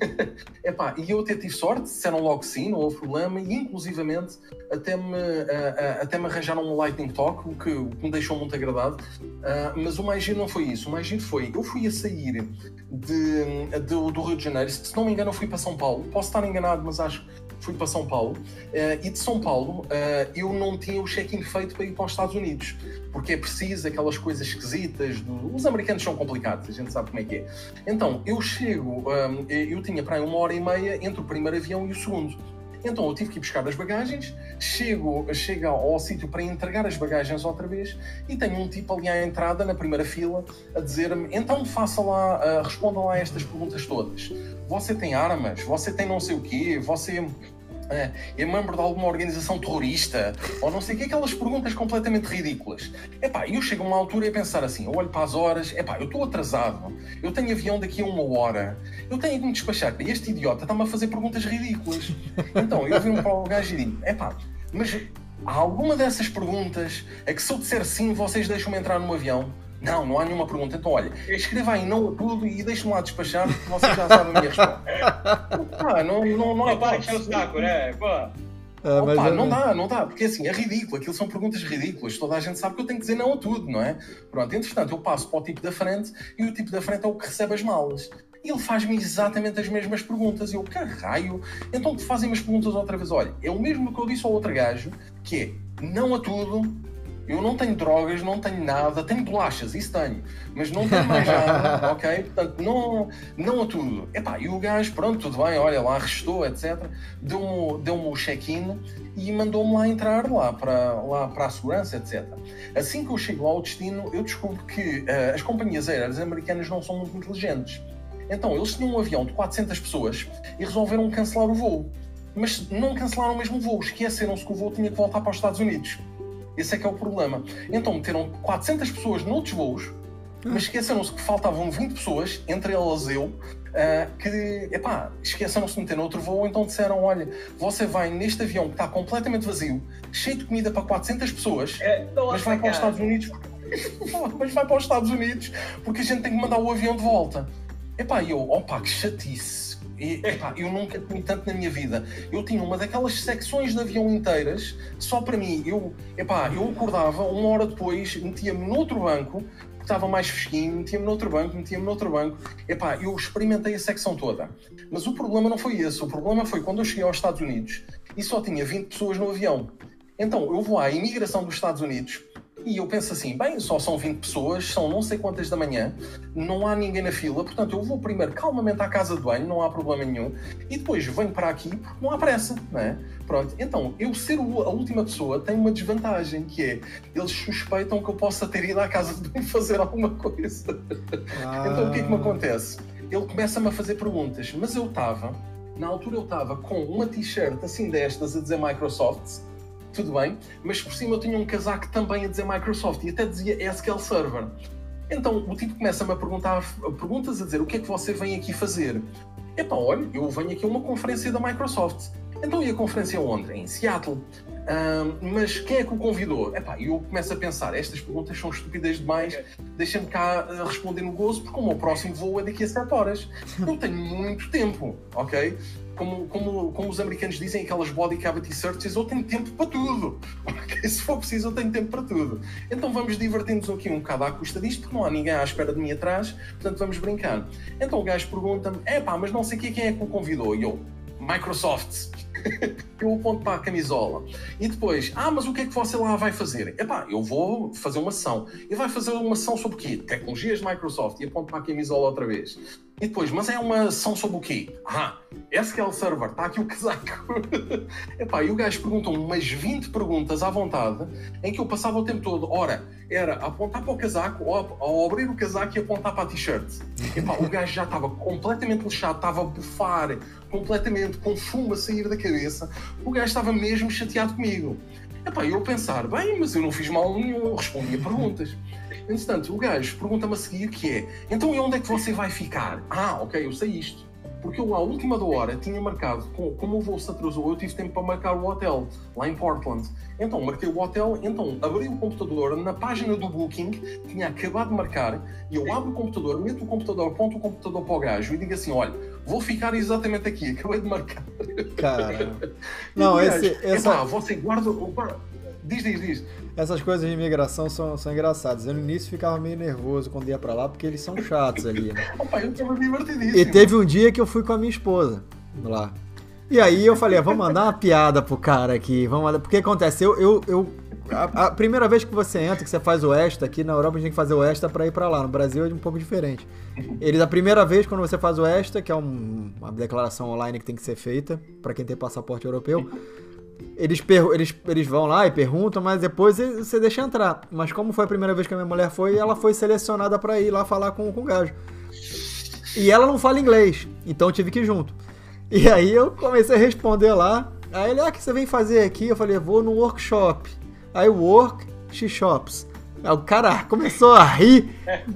*laughs* Epá, e eu até tive sorte, disseram logo sim, não houve problema, e inclusivamente até me, uh, até me arranjaram um lightning talk, o que, o que me deixou muito agradado, mas uma mais giro não foi isso. O mais giro foi, eu fui a sair de, de, do Rio de Janeiro, se não me engano eu fui para São Paulo, posso estar enganado, mas acho que fui para São Paulo, uh, e de São Paulo uh, eu não tinha o check-in feito para ir para os Estados Unidos, porque é preciso aquelas coisas esquisitas, do... os americanos são complicados, a gente sabe como é que é. Então, eu chego, um, eh, eu tinha para aí uma hora e meia entre o primeiro avião e o segundo. Então eu tive que ir buscar as bagagens, chego, chego ao, sítio para entregar as bagagens outra vez e tenho um tipo ali à entrada, na primeira fila, a dizer-me: então faça lá, uh, responda lá estas perguntas todas. Você tem armas? Você tem não sei o quê? Você é, membro de alguma organização terrorista, ou não sei o que, aquelas perguntas completamente ridículas. Epá, eu chego a uma altura e a pensar assim, eu olho para as horas, epá, eu estou atrasado, eu tenho avião daqui a uma hora, eu tenho que me despachar, este idiota está-me a fazer perguntas ridículas. Então, eu vim para o gajo e digo, epá, mas há alguma dessas perguntas é que se eu disser sim, vocês deixam-me entrar no avião? Não, não há nenhuma pergunta. Então, olha, escreva aí não a tudo e deixe-me lá despachar, porque vocês já sabem a minha resposta. ah, não, não, não há para encher o saco, né? Pô. Ah, Opa, é... não dá, não dá, porque assim, é ridículo, aquilo são perguntas ridículas, toda a gente sabe que eu tenho que dizer não a tudo, não é? Pronto, entretanto, eu passo para o tipo da frente e o tipo da frente é o que recebe as malas. E ele faz-me exatamente as mesmas perguntas. E eu, caralho, então te fazem as perguntas outra vez. Olha, é o mesmo que eu disse ao outro gajo, que é não a tudo, eu não tenho drogas, não tenho nada, tenho bolachas, isso tenho, mas não tenho mais nada, *laughs* ok? Portanto, não, não a tudo. Epá, e o gajo, pronto, tudo bem, olha lá, restou, etc. Deu-me deu o check-in e mandou-me lá entrar lá para, lá para a segurança, etc. Assim que eu chego lá ao destino, eu descubro que uh, as companhias aéreas americanas não são muito inteligentes. Então, eles tinham um avião de 400 pessoas e resolveram cancelar o voo. Mas não cancelaram o mesmo voo, esqueceram-se que o voo tinha que voltar para os Estados Unidos. Esse é que é o problema. Então meteram 400 pessoas noutros voos, mas esqueceram-se que faltavam 20 pessoas, entre elas eu, uh, que, epá, esqueceram-se de meter noutro voo, então disseram, olha, você vai neste avião que está completamente vazio, cheio de comida para 400 pessoas, é, mas vai para os Estados Unidos, *laughs* mas vai para os Estados Unidos, porque a gente tem que mandar o avião de volta. Epá, e eu, opa, que chatice. E, epá, eu nunca comi tanto na minha vida. Eu tinha uma daquelas secções de avião inteiras, só para mim. Eu, epá, eu acordava, uma hora depois, metia-me noutro banco, que estava mais fresquinho, metia-me noutro banco, metia-me noutro banco. Epá, eu experimentei a secção toda. Mas o problema não foi esse. O problema foi quando eu cheguei aos Estados Unidos e só tinha 20 pessoas no avião. Então eu vou à imigração dos Estados Unidos e eu penso assim, bem, só são 20 pessoas, são não sei quantas da manhã, não há ninguém na fila, portanto eu vou primeiro calmamente à casa de banho, não há problema nenhum, e depois venho para aqui porque não há pressa, não é? Pronto, então eu ser a última pessoa tem uma desvantagem, que é, eles suspeitam que eu possa ter ido à casa de banho *laughs* fazer alguma coisa. Ah. Então o que é que me acontece? Ele começa-me a fazer perguntas, mas eu estava, na altura eu estava com uma t-shirt assim destas a dizer Microsoft, tudo bem, mas por cima eu tinha um casaco também a dizer Microsoft e até dizia SQL Server. Então o tipo começa-me a perguntar perguntas a dizer o que é que você vem aqui fazer? Epá, olha, eu venho aqui a uma conferência da Microsoft. Então e a conferência onde? Em Seattle. mas quem é que o convidou? Epá, eu começo a pensar, estas perguntas são estúpidas demais, deixa-me cá uh, responder no gozo, porque o meu próximo voo é daqui a 7 horas. Não tenho muito tempo, ok? Como, como, como os americanos dizem, aquelas body cavity searches, eu tenho tempo para tudo. *laughs* Se for preciso, eu tenho tempo para tudo. Então vamos divertir-nos aqui um bocado à custa disto, porque não há ninguém à espera de mim atrás, portanto vamos brincar. Então o gajo pergunta-me: é pá, mas não sei quem é que o convidou. E eu, Microsoft. *laughs* eu aponto para a camisola. E depois, ah, mas o que é que você lá vai fazer? Epá, eu vou fazer uma ação. E vai fazer uma ação sobre o quê? Tecnologias Microsoft. E aponto para a camisola outra vez. E depois, mas é uma ação sobre o quê? Ah, SQL Server, está aqui o casaco. *laughs* Epá, e o gajo perguntou umas 20 perguntas à vontade, em que eu passava o tempo todo, ora, era apontar para o casaco, ou, ou abrir o casaco e apontar para a t-shirt. Epá, o gajo já estava completamente lixado, estava a bufar, completamente, com fumo a sair da cabeça. O gajo estava mesmo chateado comigo. Epá, eu pensar, bem, mas eu não fiz mal nenhum, eu respondi a perguntas. Entretanto, o gajo pergunta-me a seguir que é, então e onde é que você vai ficar? Ah, ok, eu sei isto. Porque eu, à última da hora, tinha marcado, como o voo se atrasou, eu tive tempo para marcar o hotel, lá em Portland. Então, marquei o hotel, então abri o computador, na página do Booking, tinha acabado de marcar, e eu abro o computador, meto o computador, aponto o computador para o gajo e digo assim, olha, vou ficar exatamente aqui, *laughs* acabei de marcar. Cara, não, esse... Essa... Epá, você guarda... Diz, diz, diz. Essas coisas de imigração são, são engraçadas. Eu no início ficava meio nervoso quando ia pra lá, porque eles são chatos ali, né? *laughs* Opa, eu tava divertidíssimo. E teve um dia que eu fui com a minha esposa lá. E aí eu falei, ah, vamos mandar uma piada pro cara aqui. Vamos mandar... Porque acontece, eu, eu, eu a, a, primeira vez que você entra, que você faz o extra, aqui na Europa a gente tem que fazer o extra para ir para lá. No Brasil é um pouco diferente. Eles, a primeira vez, quando você faz o extra, que é um, uma declaração online que tem que ser feita para quem tem passaporte europeu, eles, eles, eles vão lá e perguntam, mas depois você deixa entrar. Mas como foi a primeira vez que a minha mulher foi, ela foi selecionada para ir lá falar com, com o gajo. E ela não fala inglês, então eu tive que ir junto. E aí eu comecei a responder lá. Aí ele, ah, o que você vem fazer aqui? Eu falei, vou no workshop. Aí work, she shops. Aí o cara *laughs* começou a rir,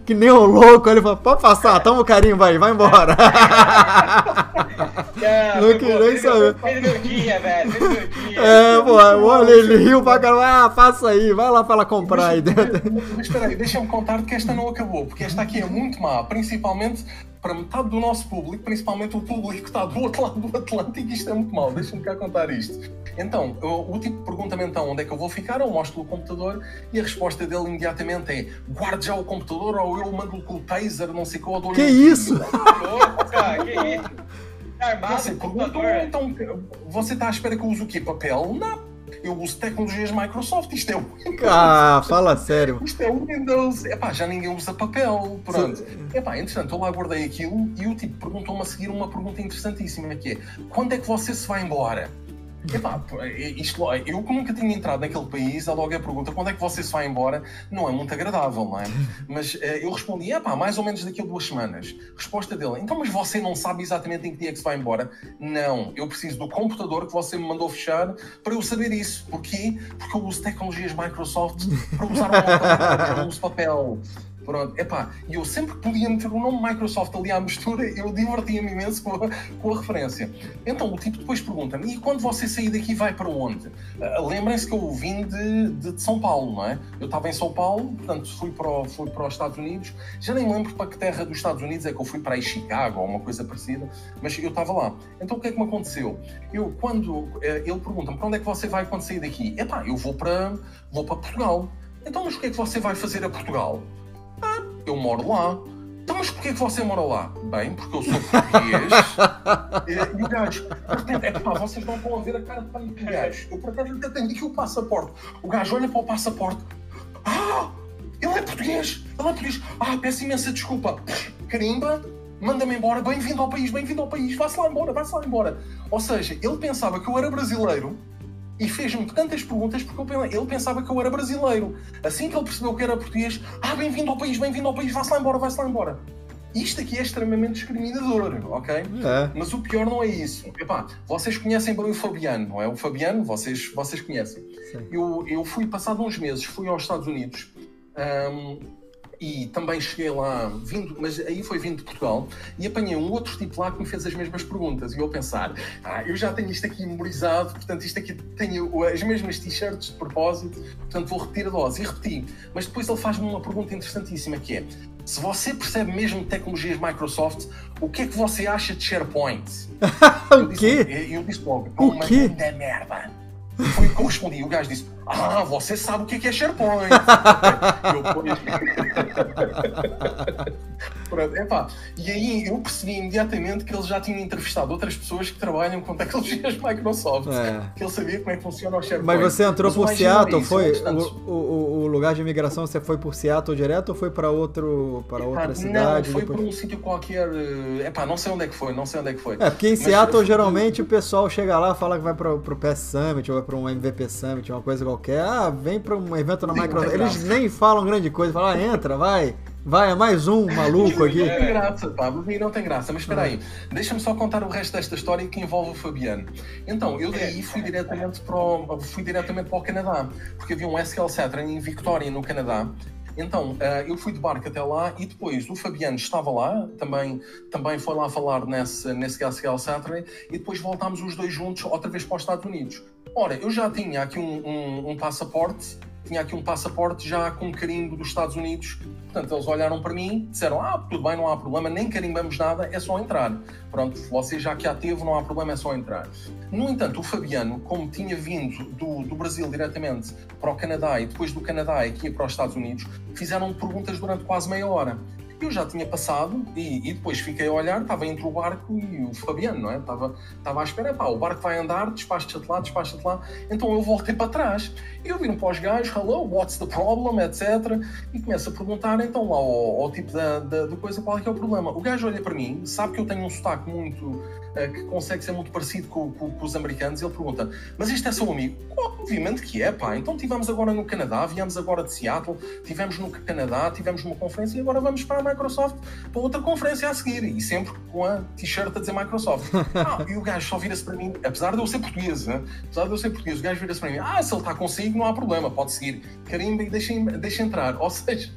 que nem um louco. Ele falou, pode passar, toma o carinho, vai, vai embora. *laughs* não queria nem saber. Fez meu dia, velho, fez meu dia. É, pô, olha, ele riu pra caramba. Ah, passa aí, vai lá pra ela comprar aí dentro. Mas espera aí, deixa-me contar que esta não acabou, porque esta aqui é muito má, principalmente para metade do nosso público, principalmente o público que está do outro lado do Atlântico, isto é muito mau, deixa-me cá contar isto. Então, o, tipo pergunta-me então onde é que eu vou ficar, eu mostro o computador e a resposta dele imediatamente é guarde já o computador ou eu mando-lhe com o taser, não sei qual. *laughs* Que isso? que isso? Armado, você computador. Então, você está à espera que eu use o quê? Papel? Não eu uso tecnologias Microsoft, isto é o *laughs* Windows. Ah, fala sério. Isto é o Windows. Epá, já ninguém usa papel. Pronto. Sim. Epá, entretanto, eu lá guardei aquilo e o tipo perguntou-me a seguir uma pergunta interessantíssima que é quando é que você se vai embora? Epá, é, isto, eu nunca tinha entrado naquele país, a logo a pergunta quando é que você se vai embora não é muito agradável, não é? *laughs* Mas eh, eu respondi, epá, mais ou menos daqui a duas semanas. Resposta dele, então mas você não sabe exatamente em que dia é que se vai embora? Não, eu preciso do computador que você me mandou fechar para eu saber isso. Porquê? Porque eu uso tecnologias Microsoft para usar o computador, eu uso papel. Pronto, epá, e eu sempre podia meter o nome Microsoft ali à mistura, eu divertia-me imenso com a, com a referência. Então o tipo depois pergunta-me: e quando você sair daqui vai para onde? Uh, Lembrem-se que eu vim de, de, de, São Paulo, não é? Eu estava em São Paulo, portanto fui para, o, fui para os Estados Unidos. Já nem lembro para que terra dos Estados Unidos é que eu fui para aí, Chicago ou uma coisa parecida, mas eu estava lá. Então o que é que me aconteceu? Eu, quando uh, ele pergunta-me para onde é que você vai quando sair daqui? Epá, eu vou para, vou para Portugal. Então, mas o que é que você vai fazer a Portugal? Ah, eu moro lá. Então, mas porquê que você mora lá? Bem, porque eu sou português. *laughs* e, e o gajo, é pá, vocês não vão ver a cara de pânico do gajo. Eu por acaso até tenho aqui o passaporte. O gajo olha para o passaporte. Ah, ele é português. Ele é português. Ah, peço imensa desculpa. Carimba, manda-me embora. Bem-vindo ao país, bem-vindo ao país. Vá-se lá embora, vá-se lá embora. Ou seja, ele pensava que eu era brasileiro e fez-me tantas perguntas porque ele pensava que eu era brasileiro. Assim que ele percebeu que era português, ah, bem-vindo ao país, bem-vindo ao país, vá-se lá embora, vá-se lá embora. Isto aqui é extremamente discriminador, ok? É. Mas o pior não é isso. Epá, vocês conhecem bem o Fabiano, não é? O Fabiano, vocês, vocês conhecem. Sim. Eu, eu fui, passado uns meses, fui aos Estados Unidos ahm, e também cheguei lá, vindo, mas aí foi vindo de Portugal, e apanhei um outro tipo lá que me fez as mesmas perguntas. E eu a pensar, ah, eu já tenho isto aqui memorizado, portanto isto aqui tenho as mesmas t-shirts de propósito, portanto vou repetir a dose. E repeti. Mas depois ele faz-me uma pergunta interessantíssima que é, se você percebe mesmo tecnologias Microsoft, o que é que você acha de SharePoint? *laughs* o quê? Eu, eu disse logo, O uma quê? grande merda. Foi o que eu respondi. O gajo disse: Ah, você sabe o que é SharePoint. *laughs* eu, epá, e aí eu percebi imediatamente que ele já tinha entrevistado outras pessoas que trabalham com tecnologias Microsoft. É. Que ele sabia como é que funciona o SharePoint. Mas você entrou Mas o por Seattle, isso, foi? O, o, o lugar de imigração você foi por Seattle direto ou foi para outro para outra cidade? Não, foi depois- por um sítio qualquer. eh, Epá, não sei onde é que foi, não sei onde é que foi. É, porque em Mas Seattle eu- geralmente o pessoal chega lá fala que vai pro, pro PS Summit ou vai pra um MVP Summit, uma coisa qualquer. Ah, vem pra um evento na Microsoft. Eles nem falam grande coisa, falam, ah, entra, vai. Vai, é mais um maluco aqui. Não tem graça, aí não tem graça. Mas espera aí, deixa-me só contar o resto desta história que envolve o Fabiano. Então, eu daí fui diretamente para o, fui diretamente para o Canadá, porque havia um SQL Saturn em Victoria, no Canadá. Então, eh, eu fui de barco até lá e depois o Fabiano estava lá, também, também foi lá falar nesse, nesse SQL Saturday e depois voltámos os dois juntos outra vez para os Estados Unidos. Ora, eu já tinha aqui um, um- um passaporte, tinha aqui um passaporte já com carimbo dos Estados Unidos. Portanto, eles olharam para mim, disseram: Ah, tudo bem, não há problema, nem carimbamos nada, é só entrar. Pronto, você já que a teve, não há problema, é só entrar. No entanto, o Fabiano, como tinha vindo do, do Brasil diretamente para o Canadá e depois do Canadá aqui para os Estados Unidos, fizeram perguntas durante quase meia hora. Eu já tinha passado e, e depois fiquei a olhar, estava entre o barco e o Fabiano, não é? Estava, estava à espera, pá, o barco vai andar, despacha-te lá, despacha-te lá. Então eu voltei para trás. Eu viro para os gajos, hello, what's the problem, etc. E começo a perguntar então lá ao, ao tipo da, da, da coisa qual é que é o problema. O gajo olha para mim, sabe que eu tenho um sotaque muito. Eh, que consegue ser muito parecido com, com- com os americanos, e ele pergunta: Mas este é seu amigo? Obviamente que é, pá. Então estivemos agora no Canadá, viemos agora de Seattle, estivemos no Canadá, tivemos uma conferência e agora vamos para a Microsoft para outra conferência a seguir. E sempre com a t-shirt a dizer Microsoft. *laughs* Ah, e o gajo só vira-se para mim, apesar de eu ser português, né? apesar de eu ser português, o gajo vira-se para mim: Ah, se ele está consigo, não há problema, pode seguir. Carimba e deixa, deixa entrar. *laughs* Ou seja,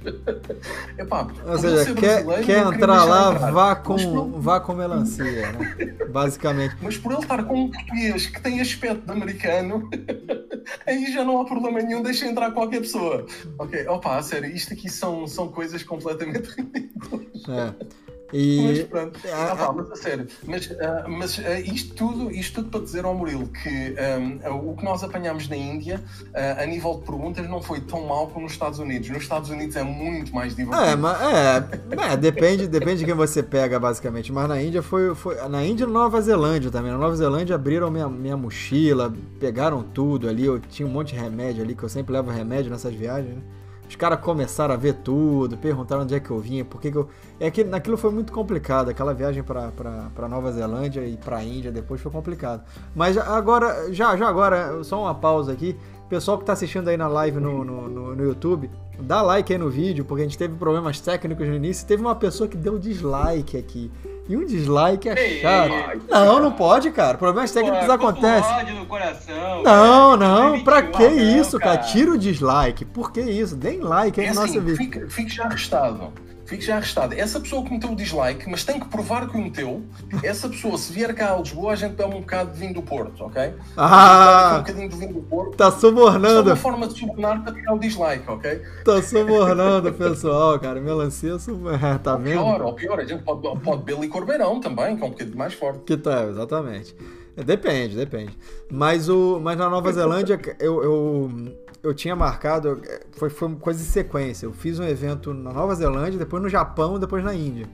epá, Ou seja, quer, quer entrar lá, entrar. vá com, vá com melancia, né? *laughs* Basicamente. Mas por ele estar com um português que tem aspecto de americano, *laughs* aí já não há problema nenhum, deixa entrar qualquer pessoa. Ok, opa, a sério, isto aqui são, são coisas completamente *laughs* ridículas. É. Mas E. pronto, Ah, pá, mas a sério, mas, ah, mas ah, isto, tudo, isto tudo para dizer ao Murilo que ah, o que nós apanhámos na Índia, a nível de perguntas, não foi tão mal como nos Estados Unidos. Nos Estados Unidos é muito mais divertido. É, mas é, é, depende, depende de quem você pega, basicamente. Mas na Índia foi, foi. Na Índia e Nova Zelândia também. Na Nova Zelândia abriram minha, minha mochila, pegaram tudo ali. Eu tinha um monte de remédio ali, que eu sempre levo remédio nessas viagens, né? Os caras começaram a ver tudo, perguntaram onde é que eu vinha, por que, que eu. É que naquilo foi muito complicado. Aquela viagem pra Nova Zelândia e pra Índia depois foi complicado. Mas agora, já, já agora, só uma pausa aqui. Pessoal que tá assistindo aí na live no, no, no, no YouTube, dá like aí no vídeo, porque a gente teve problemas técnicos no início. Teve uma pessoa que deu dislike aqui. E um dislike é chato. ei, Não, não pode, cara. Problemas técnicos Pô, acontecem. ódio no coração. Não, cara. não, pra 2021, que isso, cara? Tira o dislike. Por que isso? Deem like aí É no nosso assim, vídeo. fique, fique já arrestado. Fique já arrestado. Essa pessoa que meteu o dislike, mas tem que provar que o meteu, essa pessoa, se vier cá a Lisboa, a gente bebe um bocado de vinho do Porto, ok? Ah! Um bocadinho de vinho do Porto. Tá Isto é subornando, uma forma de subornar para tirar o dislike, ok? tá subornando pessoal, cara. Melancia, su- *laughs* tá Ou vendo? pior, ou pior, a gente pode, pode beber licor beirão também, que é um bocadinho mais forte. Que tá, exatamente. Depende, depende. Mas, o, mas na Nova Zelândia, eu, eu, eu tinha marcado, foi, foi coisa de sequência. Eu fiz um evento na Nova Zelândia, depois no Japão, depois na Índia.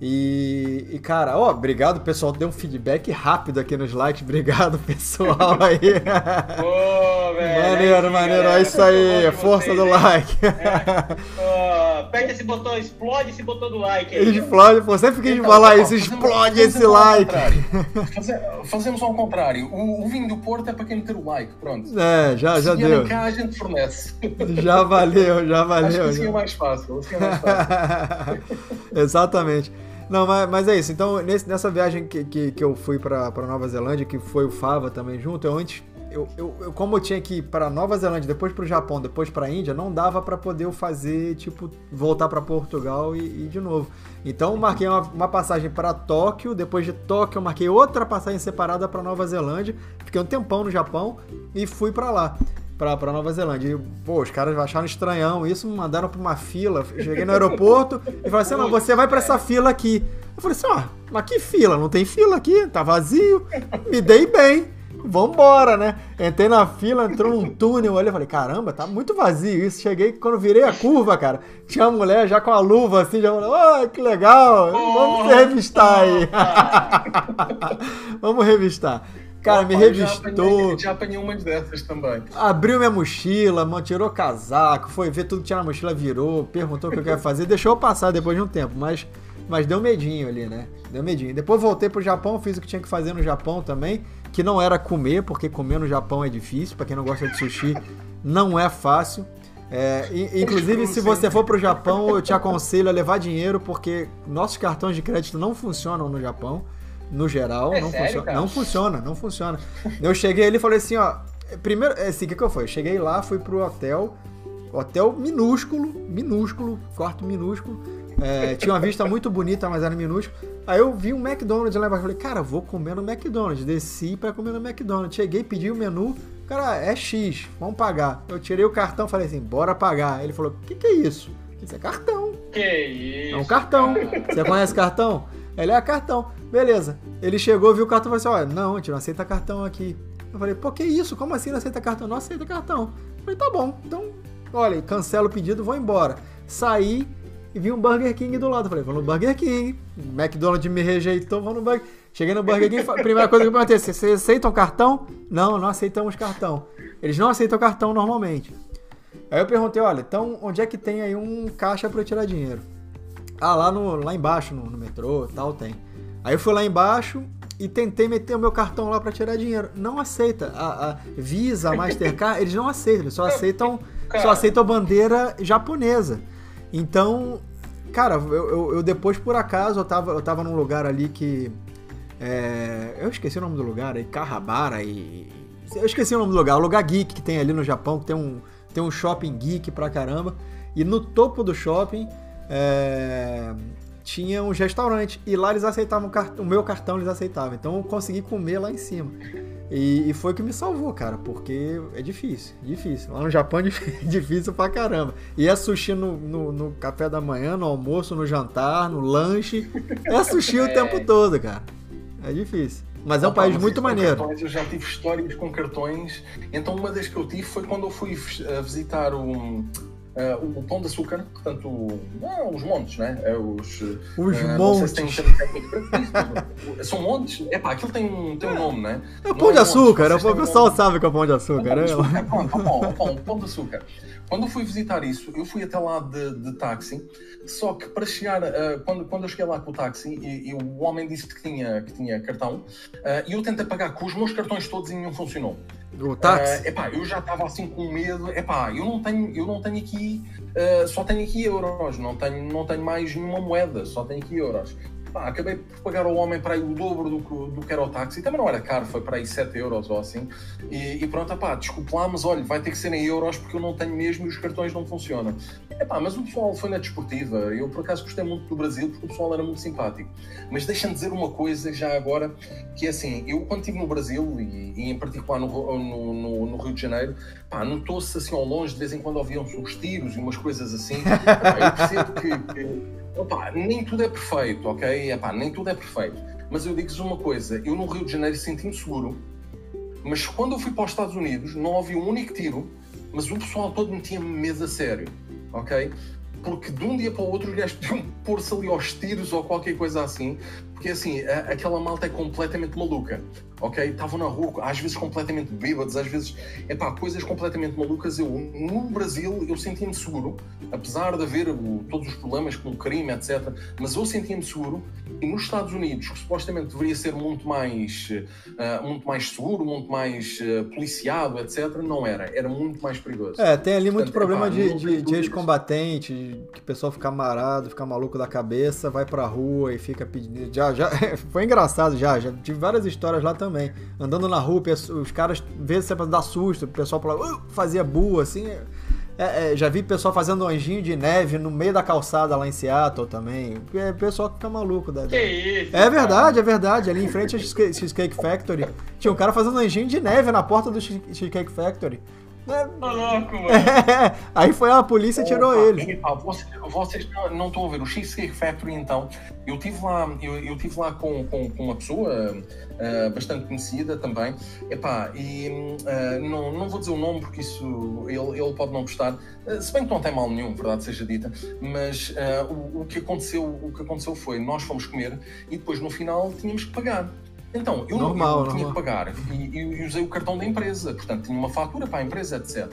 E, e, cara, ó, obrigado, pessoal. Deu um feedback rápido aqui nos *laughs* likes. Obrigado, pessoal aí. Pô, velho. maneiro, aí, maneiro. galera, É isso aí, força vocês, do hein? like. Pô, aperta esse botão, explode esse botão do like aí. Explode, pô, sempre que a gente então, falar isso, explode esse like. *laughs* Fazemos ao contrário. O, o, vinho do Porto é para quem meter o like, pronto. É, já, já deu. cá a gente fornece. *laughs* Já valeu, já valeu. Acho que assim é mais fácil. Assim é mais fácil. Exatamente. Não, mas, mas, é isso. Então, nesse, nessa viagem que, que, que eu fui para Nova Zelândia, que foi o Fava também junto, eu antes eu, eu, eu, como eu tinha que ir para Nova Zelândia, depois para o Japão, depois para a Índia, não dava para poder fazer, tipo, voltar para Portugal e, e, de novo. Então, marquei uma, uma passagem para Tóquio, depois de Tóquio, eu marquei outra passagem separada para Nova Zelândia, fiquei um tempão no Japão e fui para lá. Pra, pra Nova Zelândia. E, pô, os caras acharam estranhão isso, me mandaram pra uma fila. cheguei no aeroporto e falaram assim: não, você vai pra essa fila aqui. Eu falei assim: ó, mas que fila? Não tem fila aqui, tá vazio. Me dei bem vambora, né? Entrei na fila, entrou num túnel ali, eu falei, caramba, tá muito vazio isso. Cheguei, quando virei a curva, cara, tinha uma mulher já com a luva assim, já falou, oh, que legal, vamos revistar aí. *laughs* vamos revistar. Cara, me revistou. Já apanhei, já umas dessas também. Abriu minha mochila, tirou casaco, foi ver tudo que tinha na mochila, virou, perguntou o que eu queria fazer, deixou eu passar depois de um tempo, mas, mas deu medinho ali, né? Deu medinho. Depois voltei pro Japão, fiz o que tinha que fazer no Japão também que não era comer, porque comer no Japão é difícil, para quem não gosta de sushi, não é fácil. É, inclusive, se você for para o Japão, eu te aconselho a levar dinheiro, porque nossos cartões de crédito não funcionam no Japão, no geral. É não, sério, funciona, não funciona, não funciona. Eu cheguei ali e falei assim, ó. Primeiro, é assim, o que, que eu fui? Eu cheguei lá, fui pro hotel, hotel minúsculo, minúsculo, quarto minúsculo. É, tinha uma vista muito bonita, mas era minúsculo. Aí eu vi um McDonald's lá embaixo. Falei, cara, vou comer no McDonald's. Desci para comer no McDonald's. Cheguei, pedi o menu. Cara, é X, vamos pagar. Eu tirei o cartão, falei assim, bora pagar. Ele falou, o que, que é isso? Isso é cartão. Que isso? É um cartão. Você conhece cartão? Ele é cartão. Beleza. Ele chegou, viu o cartão e falou assim: olha, não, a gente não aceita cartão aqui. Eu falei, pô, que isso? Como assim não aceita cartão? Não aceita cartão. Eu falei, tá bom. Então, olha, cancela o pedido, vou embora. Saí, e vi um Burger King do lado. Falei, vou no Burger King. McDonald's me rejeitou, vou no Burger Cheguei no Burger King, primeira coisa que eu perguntei, vocês aceitam cartão? Não, não aceitamos cartão. Eles não aceitam cartão normalmente. Aí eu perguntei, olha, então onde é que tem aí um caixa para eu tirar dinheiro? Ah, lá, no, lá embaixo, no, no metrô tal, tem. Aí eu fui lá embaixo e tentei meter o meu cartão lá para tirar dinheiro. Não aceita. A, a Visa, a Mastercard, eles não aceitam, eles só aceitam, só aceitam a bandeira japonesa. Então, cara, eu, eu, eu, depois, por acaso, eu tava, eu tava num lugar ali que. É, eu esqueci o nome do lugar, aí, Carrabara e. Eu esqueci o nome do lugar, o lugar geek que tem ali no Japão, que tem um, tem um shopping geek pra caramba. E no topo do shopping é, tinha uns restaurantes. E lá eles aceitavam o, o meu cartão, eles aceitavam. Então eu consegui comer lá em cima. E, e, foi o que me salvou, cara, porque é difícil, difícil. Lá no Japão é *laughs* difícil pra caramba. E é sushi no, no, no, café da manhã, no almoço, no jantar, no lanche. É sushi *laughs* é. o tempo todo, cara. É difícil. Mas é um país muito maneiro. Cartões, eu já tive histórias com cartões. Então, uma das que eu tive foi quando eu fui visitar um Uh, o Pão de Açúcar, portanto, não, os montes, né? É os, os uh, montes. Se tem, são montes? É pá, aquilo tem um, tem um nome, né? É o Pão de Açúcar, montes, o pessoal um sabe que é o Pão de Açúcar, né? Pão, pão, pão, pão de Açúcar. Quando eu fui visitar isso, eu fui até lá de, de táxi, só que para chegar, uh, quando, quando eu cheguei lá com o táxi, e, e o homem disse que tinha, que tinha cartão, e eu tentei pagar com os meus cartões todos e nenhum funcionou. O táxi? Uh, epá, eu já estava assim com medo. Epá, eu não tenho, eu não tenho aqui, uh, só tenho aqui euros, não tenho, não tenho mais nenhuma moeda, só tenho aqui euros. Pá, acabei por pagar ao homem para aí o dobro do que, do que era o táxi. Também não era caro, foi para aí 7 euros ou assim. E, e pronto, pá, desculpe lá, mas olha, vai ter que ser em euros porque eu não tenho mesmo e os cartões não funcionam. Epá, mas o pessoal foi na desportiva. Eu por acaso gostei muito do Brasil porque o pessoal era muito simpático. Mas deixa-me dizer uma coisa já agora, que é assim, eu quando estive no Brasil e, e em particular no, no, no, no, Rio de Janeiro, pá, notou-se assim ao longe, de vez em quando ouviam-se uns tiros e umas coisas assim. *laughs* eu percebo que, que Opa, nem tudo é perfeito, ok? Epá, nem tudo é perfeito. Mas eu digo-vos uma coisa: eu no Rio de Janeiro senti-me seguro, mas quando eu fui para os Estados Unidos não havia um único tiro, mas o pessoal todo metia-me medo a sério, ok? Porque de um dia para o outro os gajos podiam *laughs* pôr-se ali aos tiros ou qualquer coisa assim, porque assim, a, aquela malta é completamente maluca, ok? Estavam na rua, às vezes completamente bêbados, às vezes, é pá, coisas completamente malucas. Eu, no Brasil, eu sentia-me seguro, apesar de haver o, todos os problemas com o crime, etc. Mas eu sentia-me seguro. E nos Estados Unidos, que supostamente deveria ser muito mais, uh, muito mais seguro, muito mais uh, policiado, etc., não era. Era muito mais perigoso. É, tem ali muito Portanto, problema de, de, de ex-combatente, que o pessoal fica marado, fica maluco da cabeça, vai pra rua e fica pedindo. Já, já, *laughs* foi engraçado já, já tive várias histórias lá também. Andando na rua, os caras, vezes você dar susto, o pessoal uh, fazia bua, assim. É, é, já vi pessoal fazendo anjinho de neve no meio da calçada lá em Seattle também. É pessoal que fica maluco. Da, que isso? É verdade, é verdade. Ali em frente ao Cheesecake Factory, tinha um cara fazendo anjinho de neve na porta do Cheesecake Factory. É, louco, mano. É, *laughs* aí foi a polícia e tirou ele. Vocês, vocês não estão a ver o Cheesecake Factory, então. Eu tive lá, eu, eu tive lá com, com, com uma pessoa uh, bastante conhecida também. Epá, e uh, não, não vou dizer o nome porque isso ele, ele pode não gostar. Uh, se bem que não tem mal nenhum, verdade seja dita. Mas o, o, que aconteceu, o que aconteceu foi nós fomos comer e depois no final tínhamos que pagar. Então, eu, normal, eu tinha que pagar e, e, usei o cartão da empresa, portanto, tinha uma fatura para a empresa, etc.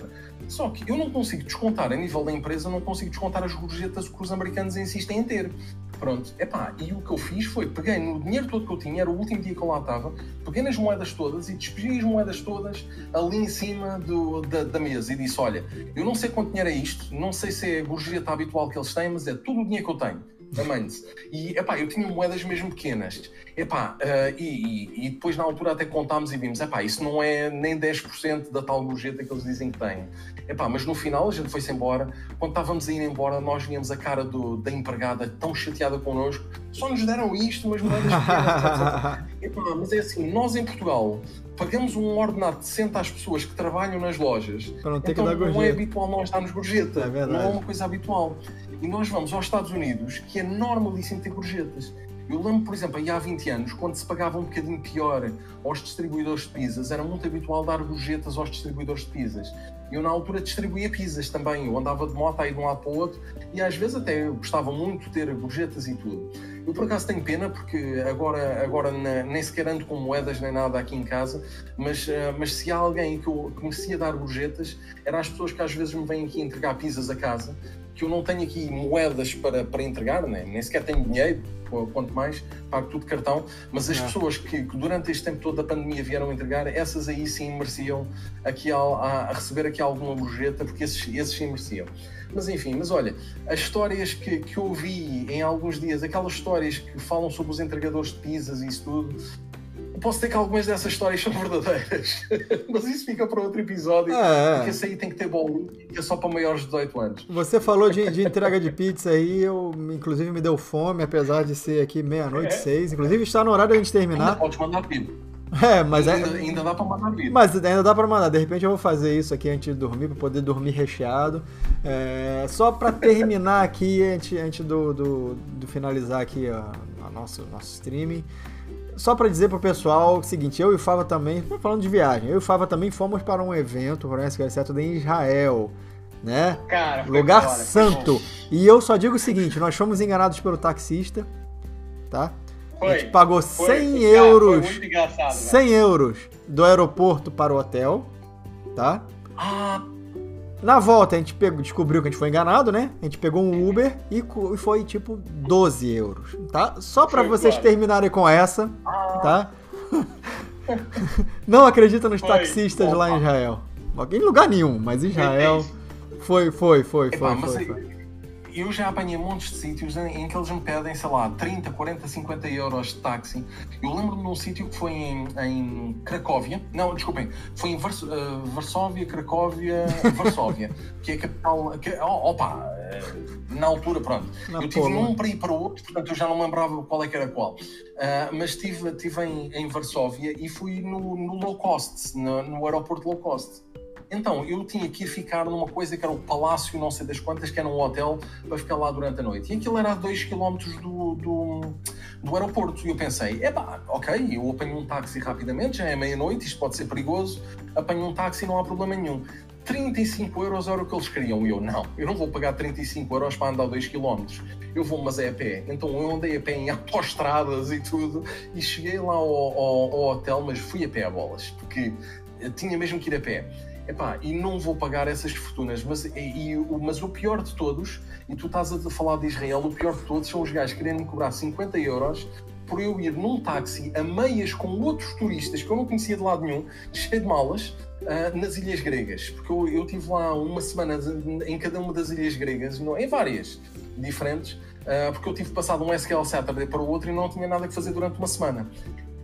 Só que eu não consigo descontar, a nível da empresa, não consigo descontar as gorjetas que os americanos insistem em ter. Pronto, epá, e o que eu fiz foi, peguei no dinheiro todo que eu tinha, era o último dia que eu lá estava, peguei nas moedas todas e despedi as moedas todas ali em cima do, da, da, mesa e disse, olha, eu não sei quanto dinheiro é isto, não sei se é a gorjeta habitual que eles têm, mas é todo o dinheiro que eu tenho amante E, epá, eu tinha moedas mesmo pequenas. Epá, uh, e, e, depois na altura até contámos e vimos, epá, isso não é nem 10% da tal gorjeta que eles dizem que têm. Epá, mas no final a gente foi-se embora. Quando estávamos a ir embora, nós víamos a cara do, da empregada tão chateada connosco. Só nos deram isto, umas moedas pequenas. epá, mas é assim, nós em Portugal pagamos um ordenado decente às pessoas que trabalham nas lojas. Para não ter então, que dar não é habitual nós darmos gorjeta. É não é uma coisa habitual. E nós vamos aos Estados Unidos, que é normalíssimo ter gorjetas. Eu lembro, por exemplo, aí há 20 anos, quando se pagava um bocadinho pior aos distribuidores de pizzas, era muito habitual dar gorjetas aos distribuidores de pizzas. Eu, na altura, distribuía pizzas também. Eu andava de moto aí de um lado para o outro e às vezes até gostava muito de ter gorjetas e tudo. Eu, por acaso, tenho pena porque agora, agora nem sequer ando com moedas nem nada aqui em casa, mas, eh, mas se há alguém que eu conhecia dar gorjetas, eram as pessoas que às vezes me vêm aqui entregar pizzas a casa que eu não tenho aqui moedas para, para entregar, né? nem sequer tenho dinheiro, quanto mais pago tudo cartão, mas as pessoas que, que, durante este tempo todo da pandemia vieram entregar, essas aí sim mereciam aqui a, a receber aqui alguma gorjeta, porque esses, esses sim mereciam. Mas enfim, mas olha, as histórias que, que eu ouvi em alguns dias, aquelas histórias que falam sobre os entregadores de pizzas e isso tudo, posso ter que algumas dessas histórias são *laughs* verdadeiras, mas isso fica para outro episódio, é, é. porque esse aí tem que ter bolo, que é só para maiores de 18 anos. Você falou de, de entrega de pizza aí, eu, inclusive me deu fome, apesar de ser aqui meia-noite, é. seis, inclusive está no horário de a gente terminar. Ainda pode mandar pizza. É, mas ainda, é... ainda dá para mandar vida. Mas ainda dá para mandar. De repente eu vou fazer isso aqui antes de dormir, para poder dormir recheado. É, só para terminar aqui, antes, antes do, do, do finalizar aqui a nosso, nosso streaming. Só para dizer pro pessoal o seguinte, eu e o Fava também, falando de viagem, eu e o Fava também fomos para um evento, para um SQL em Israel, né? Cara, Lugar santo. E eu só digo o seguinte, nós fomos enganados pelo taxista, tá? Foi, a gente pagou foi, 100 euros, foi 100 né? euros do aeroporto para o hotel, tá? Ah, na volta a gente pegou, descobriu que a gente foi enganado, né? A gente pegou um Uber e foi tipo 12 euros, tá? Só para vocês terminarem com essa, ah. tá? *laughs* Não acredita nos foi. taxistas lá em Israel. Em lugar nenhum, mas Israel foi, foi, foi, foi, Epa, foi, foi eu já apanhei montes de sítios em, que eles me pedem, sei lá, 30, 40, 50 euros de táxi. Eu lembro-me de um sítio que foi em, em Cracóvia, não, desculpem, foi em Vars, uh, Varsóvia, Cracóvia, *laughs* Varsóvia, que é a capital. Que, oh, opa, uh, na altura, pronto. Na eu tive um para ir para o outro, portanto eu já não lembrava qual é que era qual. Uh, mas estive, estive em, em Varsóvia e fui no, no low cost, no, no aeroporto low cost. Então, eu tinha que ir ficar numa coisa que era o Palácio, não sei das quantas, que era um hotel, para ficar lá durante a noite. E aquilo era a 2 km do, do, do aeroporto. E eu pensei, é pá, ok, eu apanho um táxi rapidamente, já é meia-noite, isto pode ser perigoso, apanho um táxi, não há problema nenhum. 35 euros era o que eles queriam. E eu, não, eu não vou pagar 35 euros para andar 2 km. Eu vou, mas é a pé. Então eu andei a pé em *laughs* autoestradas e tudo. E cheguei lá ao, ao, ao hotel, mas fui a pé a bolas. Porque tinha mesmo que ir a pé. Epá, e não vou pagar essas fortunas. Mas, e, mas o pior de todos, e tu estás a falar de Israel, o pior de todos são os gajos querendo me cobrar 50 euros por eu ir num táxi a meias com outros turistas que eu não conhecia de lado nenhum, cheio de malas, uh, nas ilhas gregas. Porque eu, eu tive lá uma semana em cada uma das ilhas gregas, em várias diferentes, uh, porque eu tive passado um SQL Saturday para o outro e não tinha nada que fazer durante uma semana.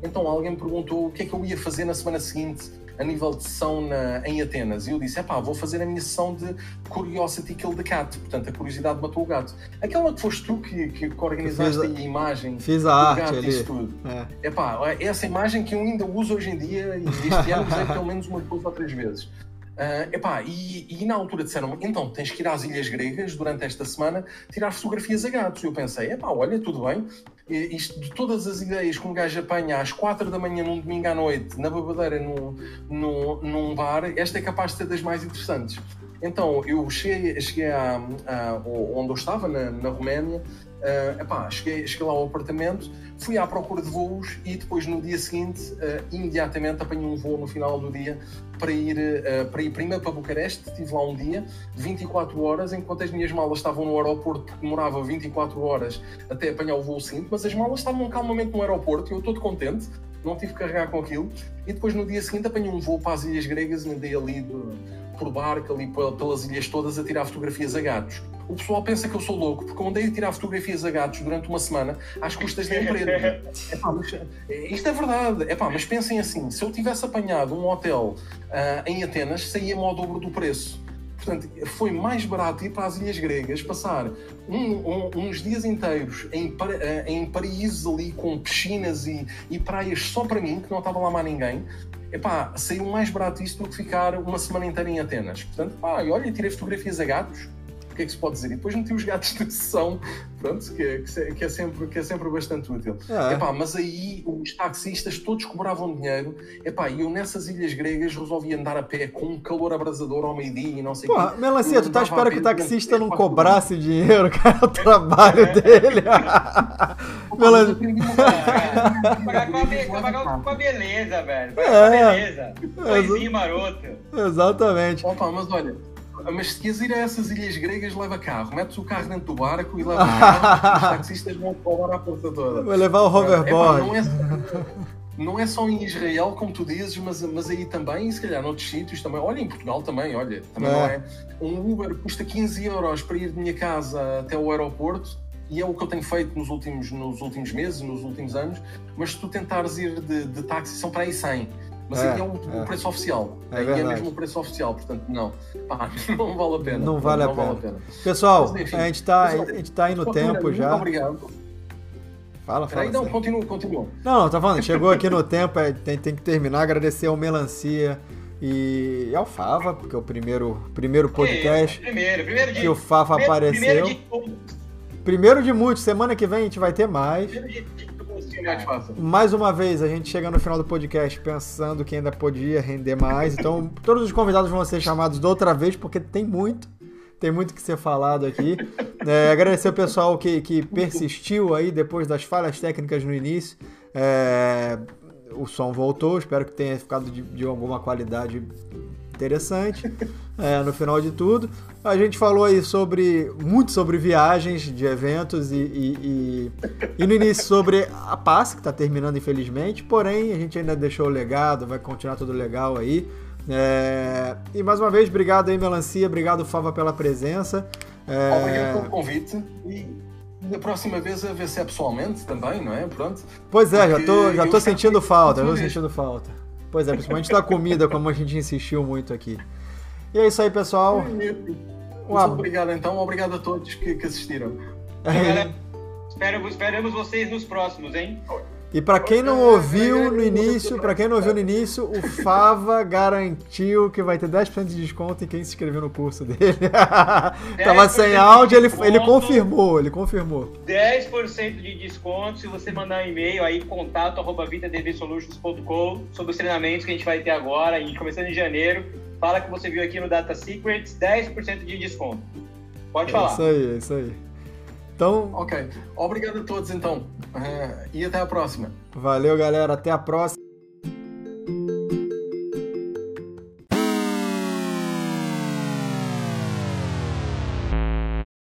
Então alguém me perguntou o que é que eu ia fazer na semana seguinte a nível de sessão na, em Atenas. E eu disse: é pá, vou fazer a minha sessão de Curiosity Kill the Cat, portanto, a curiosidade matou o gato. Aquela que foste tu que, que, que organizaste a, a, imagem, fiz a arte gato, ali. tudo. É. é pá, essa imagem que eu ainda uso hoje em dia e este ano usei pelo menos umas duas ou três vezes. Uh, epá, e, e na altura disseram então tens que ir às Ilhas Gregas durante esta semana tirar fotografias a gatos. E eu pensei, epá, olha, tudo bem, isto, de todas as ideias que um gajo apanha às 4 da manhã num domingo à noite, na babadeira, num, num, num bar, esta é capaz de ser das mais interessantes. Então, eu cheguei, cheguei a, a, onde eu estava, na, na Roménia, Uh, epá, cheguei, cheguei lá ao apartamento, fui à procura de voos e depois no dia seguinte, uh, imediatamente apanhei um voo no final do dia para ir, uh, para ir primeiro para Bucareste. Estive lá um dia, 24 horas, enquanto as minhas malas estavam no aeroporto, porque demorava 24 horas até apanhar o voo seguinte, mas as malas estavam calmamente no aeroporto e eu estou contente, não tive que carregar com aquilo. E depois no dia seguinte apanhei um voo para as Ilhas Gregas e andei ali de, por barco, ali pelas ilhas todas, a tirar fotografias a gatos o pessoal pensa que eu sou louco, porque eu andei a tirar fotografias a gatos durante uma semana às custas da empresa. *laughs* Epá, mas, é, isto é verdade. Epá, mas pensem assim: se eu tivesse apanhado um hotel uh, em Atenas, saía-me ao dobro do preço. Portanto, foi mais barato ir para as Ilhas Gregas, passar um, um, uns dias inteiros em, ah, em paraísos ali com piscinas e, e praias só para mim, que não estava lá mais ninguém, epá, saiu mais barato isso do que ficar uma semana inteira em Atenas. Portanto, pá, olha, tirei fotografias a gatos, que é que se pode dizer? E depois meti os gatos de sessão, pronto, que, é, que, é, sempre, que é sempre bastante útil. É. Epá, mas aí os taxistas todos cobravam dinheiro, epá, e eu nessas ilhas gregas resolvi andar a pé com um calor abrasador ao meio-dia e não sei o quê. Melancia, tu tá esperando que o taxista não cobrasse dinheiro, *laughs* cara, é o trabalho é. dele. *laughs* Melancia. Pagar com a beleza, velho. Pagar com a beleza. Coisinho maroto. Exatamente. Opa, mas olha, mas se quiseres ir a essas ilhas gregas, leva carro. Metes o carro dentro do barco e leva *laughs* carro. os taxistas vão roubar a porta toda. Vai levar o hoverboard. É, não, é, *laughs* não é só em Israel, como tu dizes, mas, mas aí também, se calhar noutros sítios também. Olha, em Portugal também, olha. Também é. não é. Um Uber custa 15 euros para ir de minha casa até o aeroporto e é o que eu tenho feito nos últimos, nos últimos meses, nos últimos anos, mas se tu tentares ir de, de táxi, são para aí 100. Mas é, é, o, é. o, preço oficial. É, aí é mesmo o preço oficial, portanto, não. Pá, *laughs* não vale a pena. Não vale, não, a, pena. vale a, pena. Pessoal, Mas, enfim, a gente está tá indo tempo já. Muito obrigado. Fala, fala. Aí, não, continua, continua. Não, não, tá falando, chegou aqui no tempo, é, tem, tem que terminar. Agradecer ao Melancia e ao Fava, porque é o primeiro, primeiro podcast primeiro, primeiro de, que o Fava primeiro, apareceu. Primeiro de, primeiro de muitos, semana que vem a gente vai ter mais. Primeiro de, mais uma vez, a gente chega no final do podcast pensando que ainda podia render mais. Então, todos os convidados vão ser chamados de outra vez, porque tem muito. Tem muito que ser falado aqui. É, agradecer o pessoal que, que persistiu aí depois das falhas técnicas no início. É, o som voltou, espero que tenha ficado de, de alguma qualidade interessante é, no final de tudo. A gente falou aí sobre muito sobre viagens de eventos e, e, e, e no início sobre a paz, que está terminando infelizmente, porém a gente ainda deixou o legado, vai continuar tudo legal aí. É, e mais uma vez, obrigado aí, Melancia, obrigado, Fava, pela presença. É... Obrigado pelo convite e da próxima vez a ver se é pessoalmente também, não é? Pronto. Pois é, já tô, já tô sentindo falta, já tô sentindo falta. Pois é, principalmente da comida, como a gente insistiu muito aqui. E é isso aí, pessoal. Um Muito obrigado, então. Obrigado a todos que, que assistiram. É. Esperamos, esperamos vocês nos próximos, hein? E para quem não ouviu no início, para quem não ouviu no início, o Fava garantiu que vai ter 10% de desconto em quem se inscreveu no curso dele. *laughs* Tava sem áudio, ele, ele confirmou, ele confirmou. 10% de desconto se você mandar um e-mail aí, contato arroba vitadvsolutions.com sobre os treinamentos que a gente vai ter agora, a gente começando em janeiro fala que você viu aqui no Data Secrets, 10% de desconto. Pode É falar. isso aí, é isso aí. Então, Ok. Obrigado a todos então. Uh, e até a próxima. valeu, galera. Até a próxima.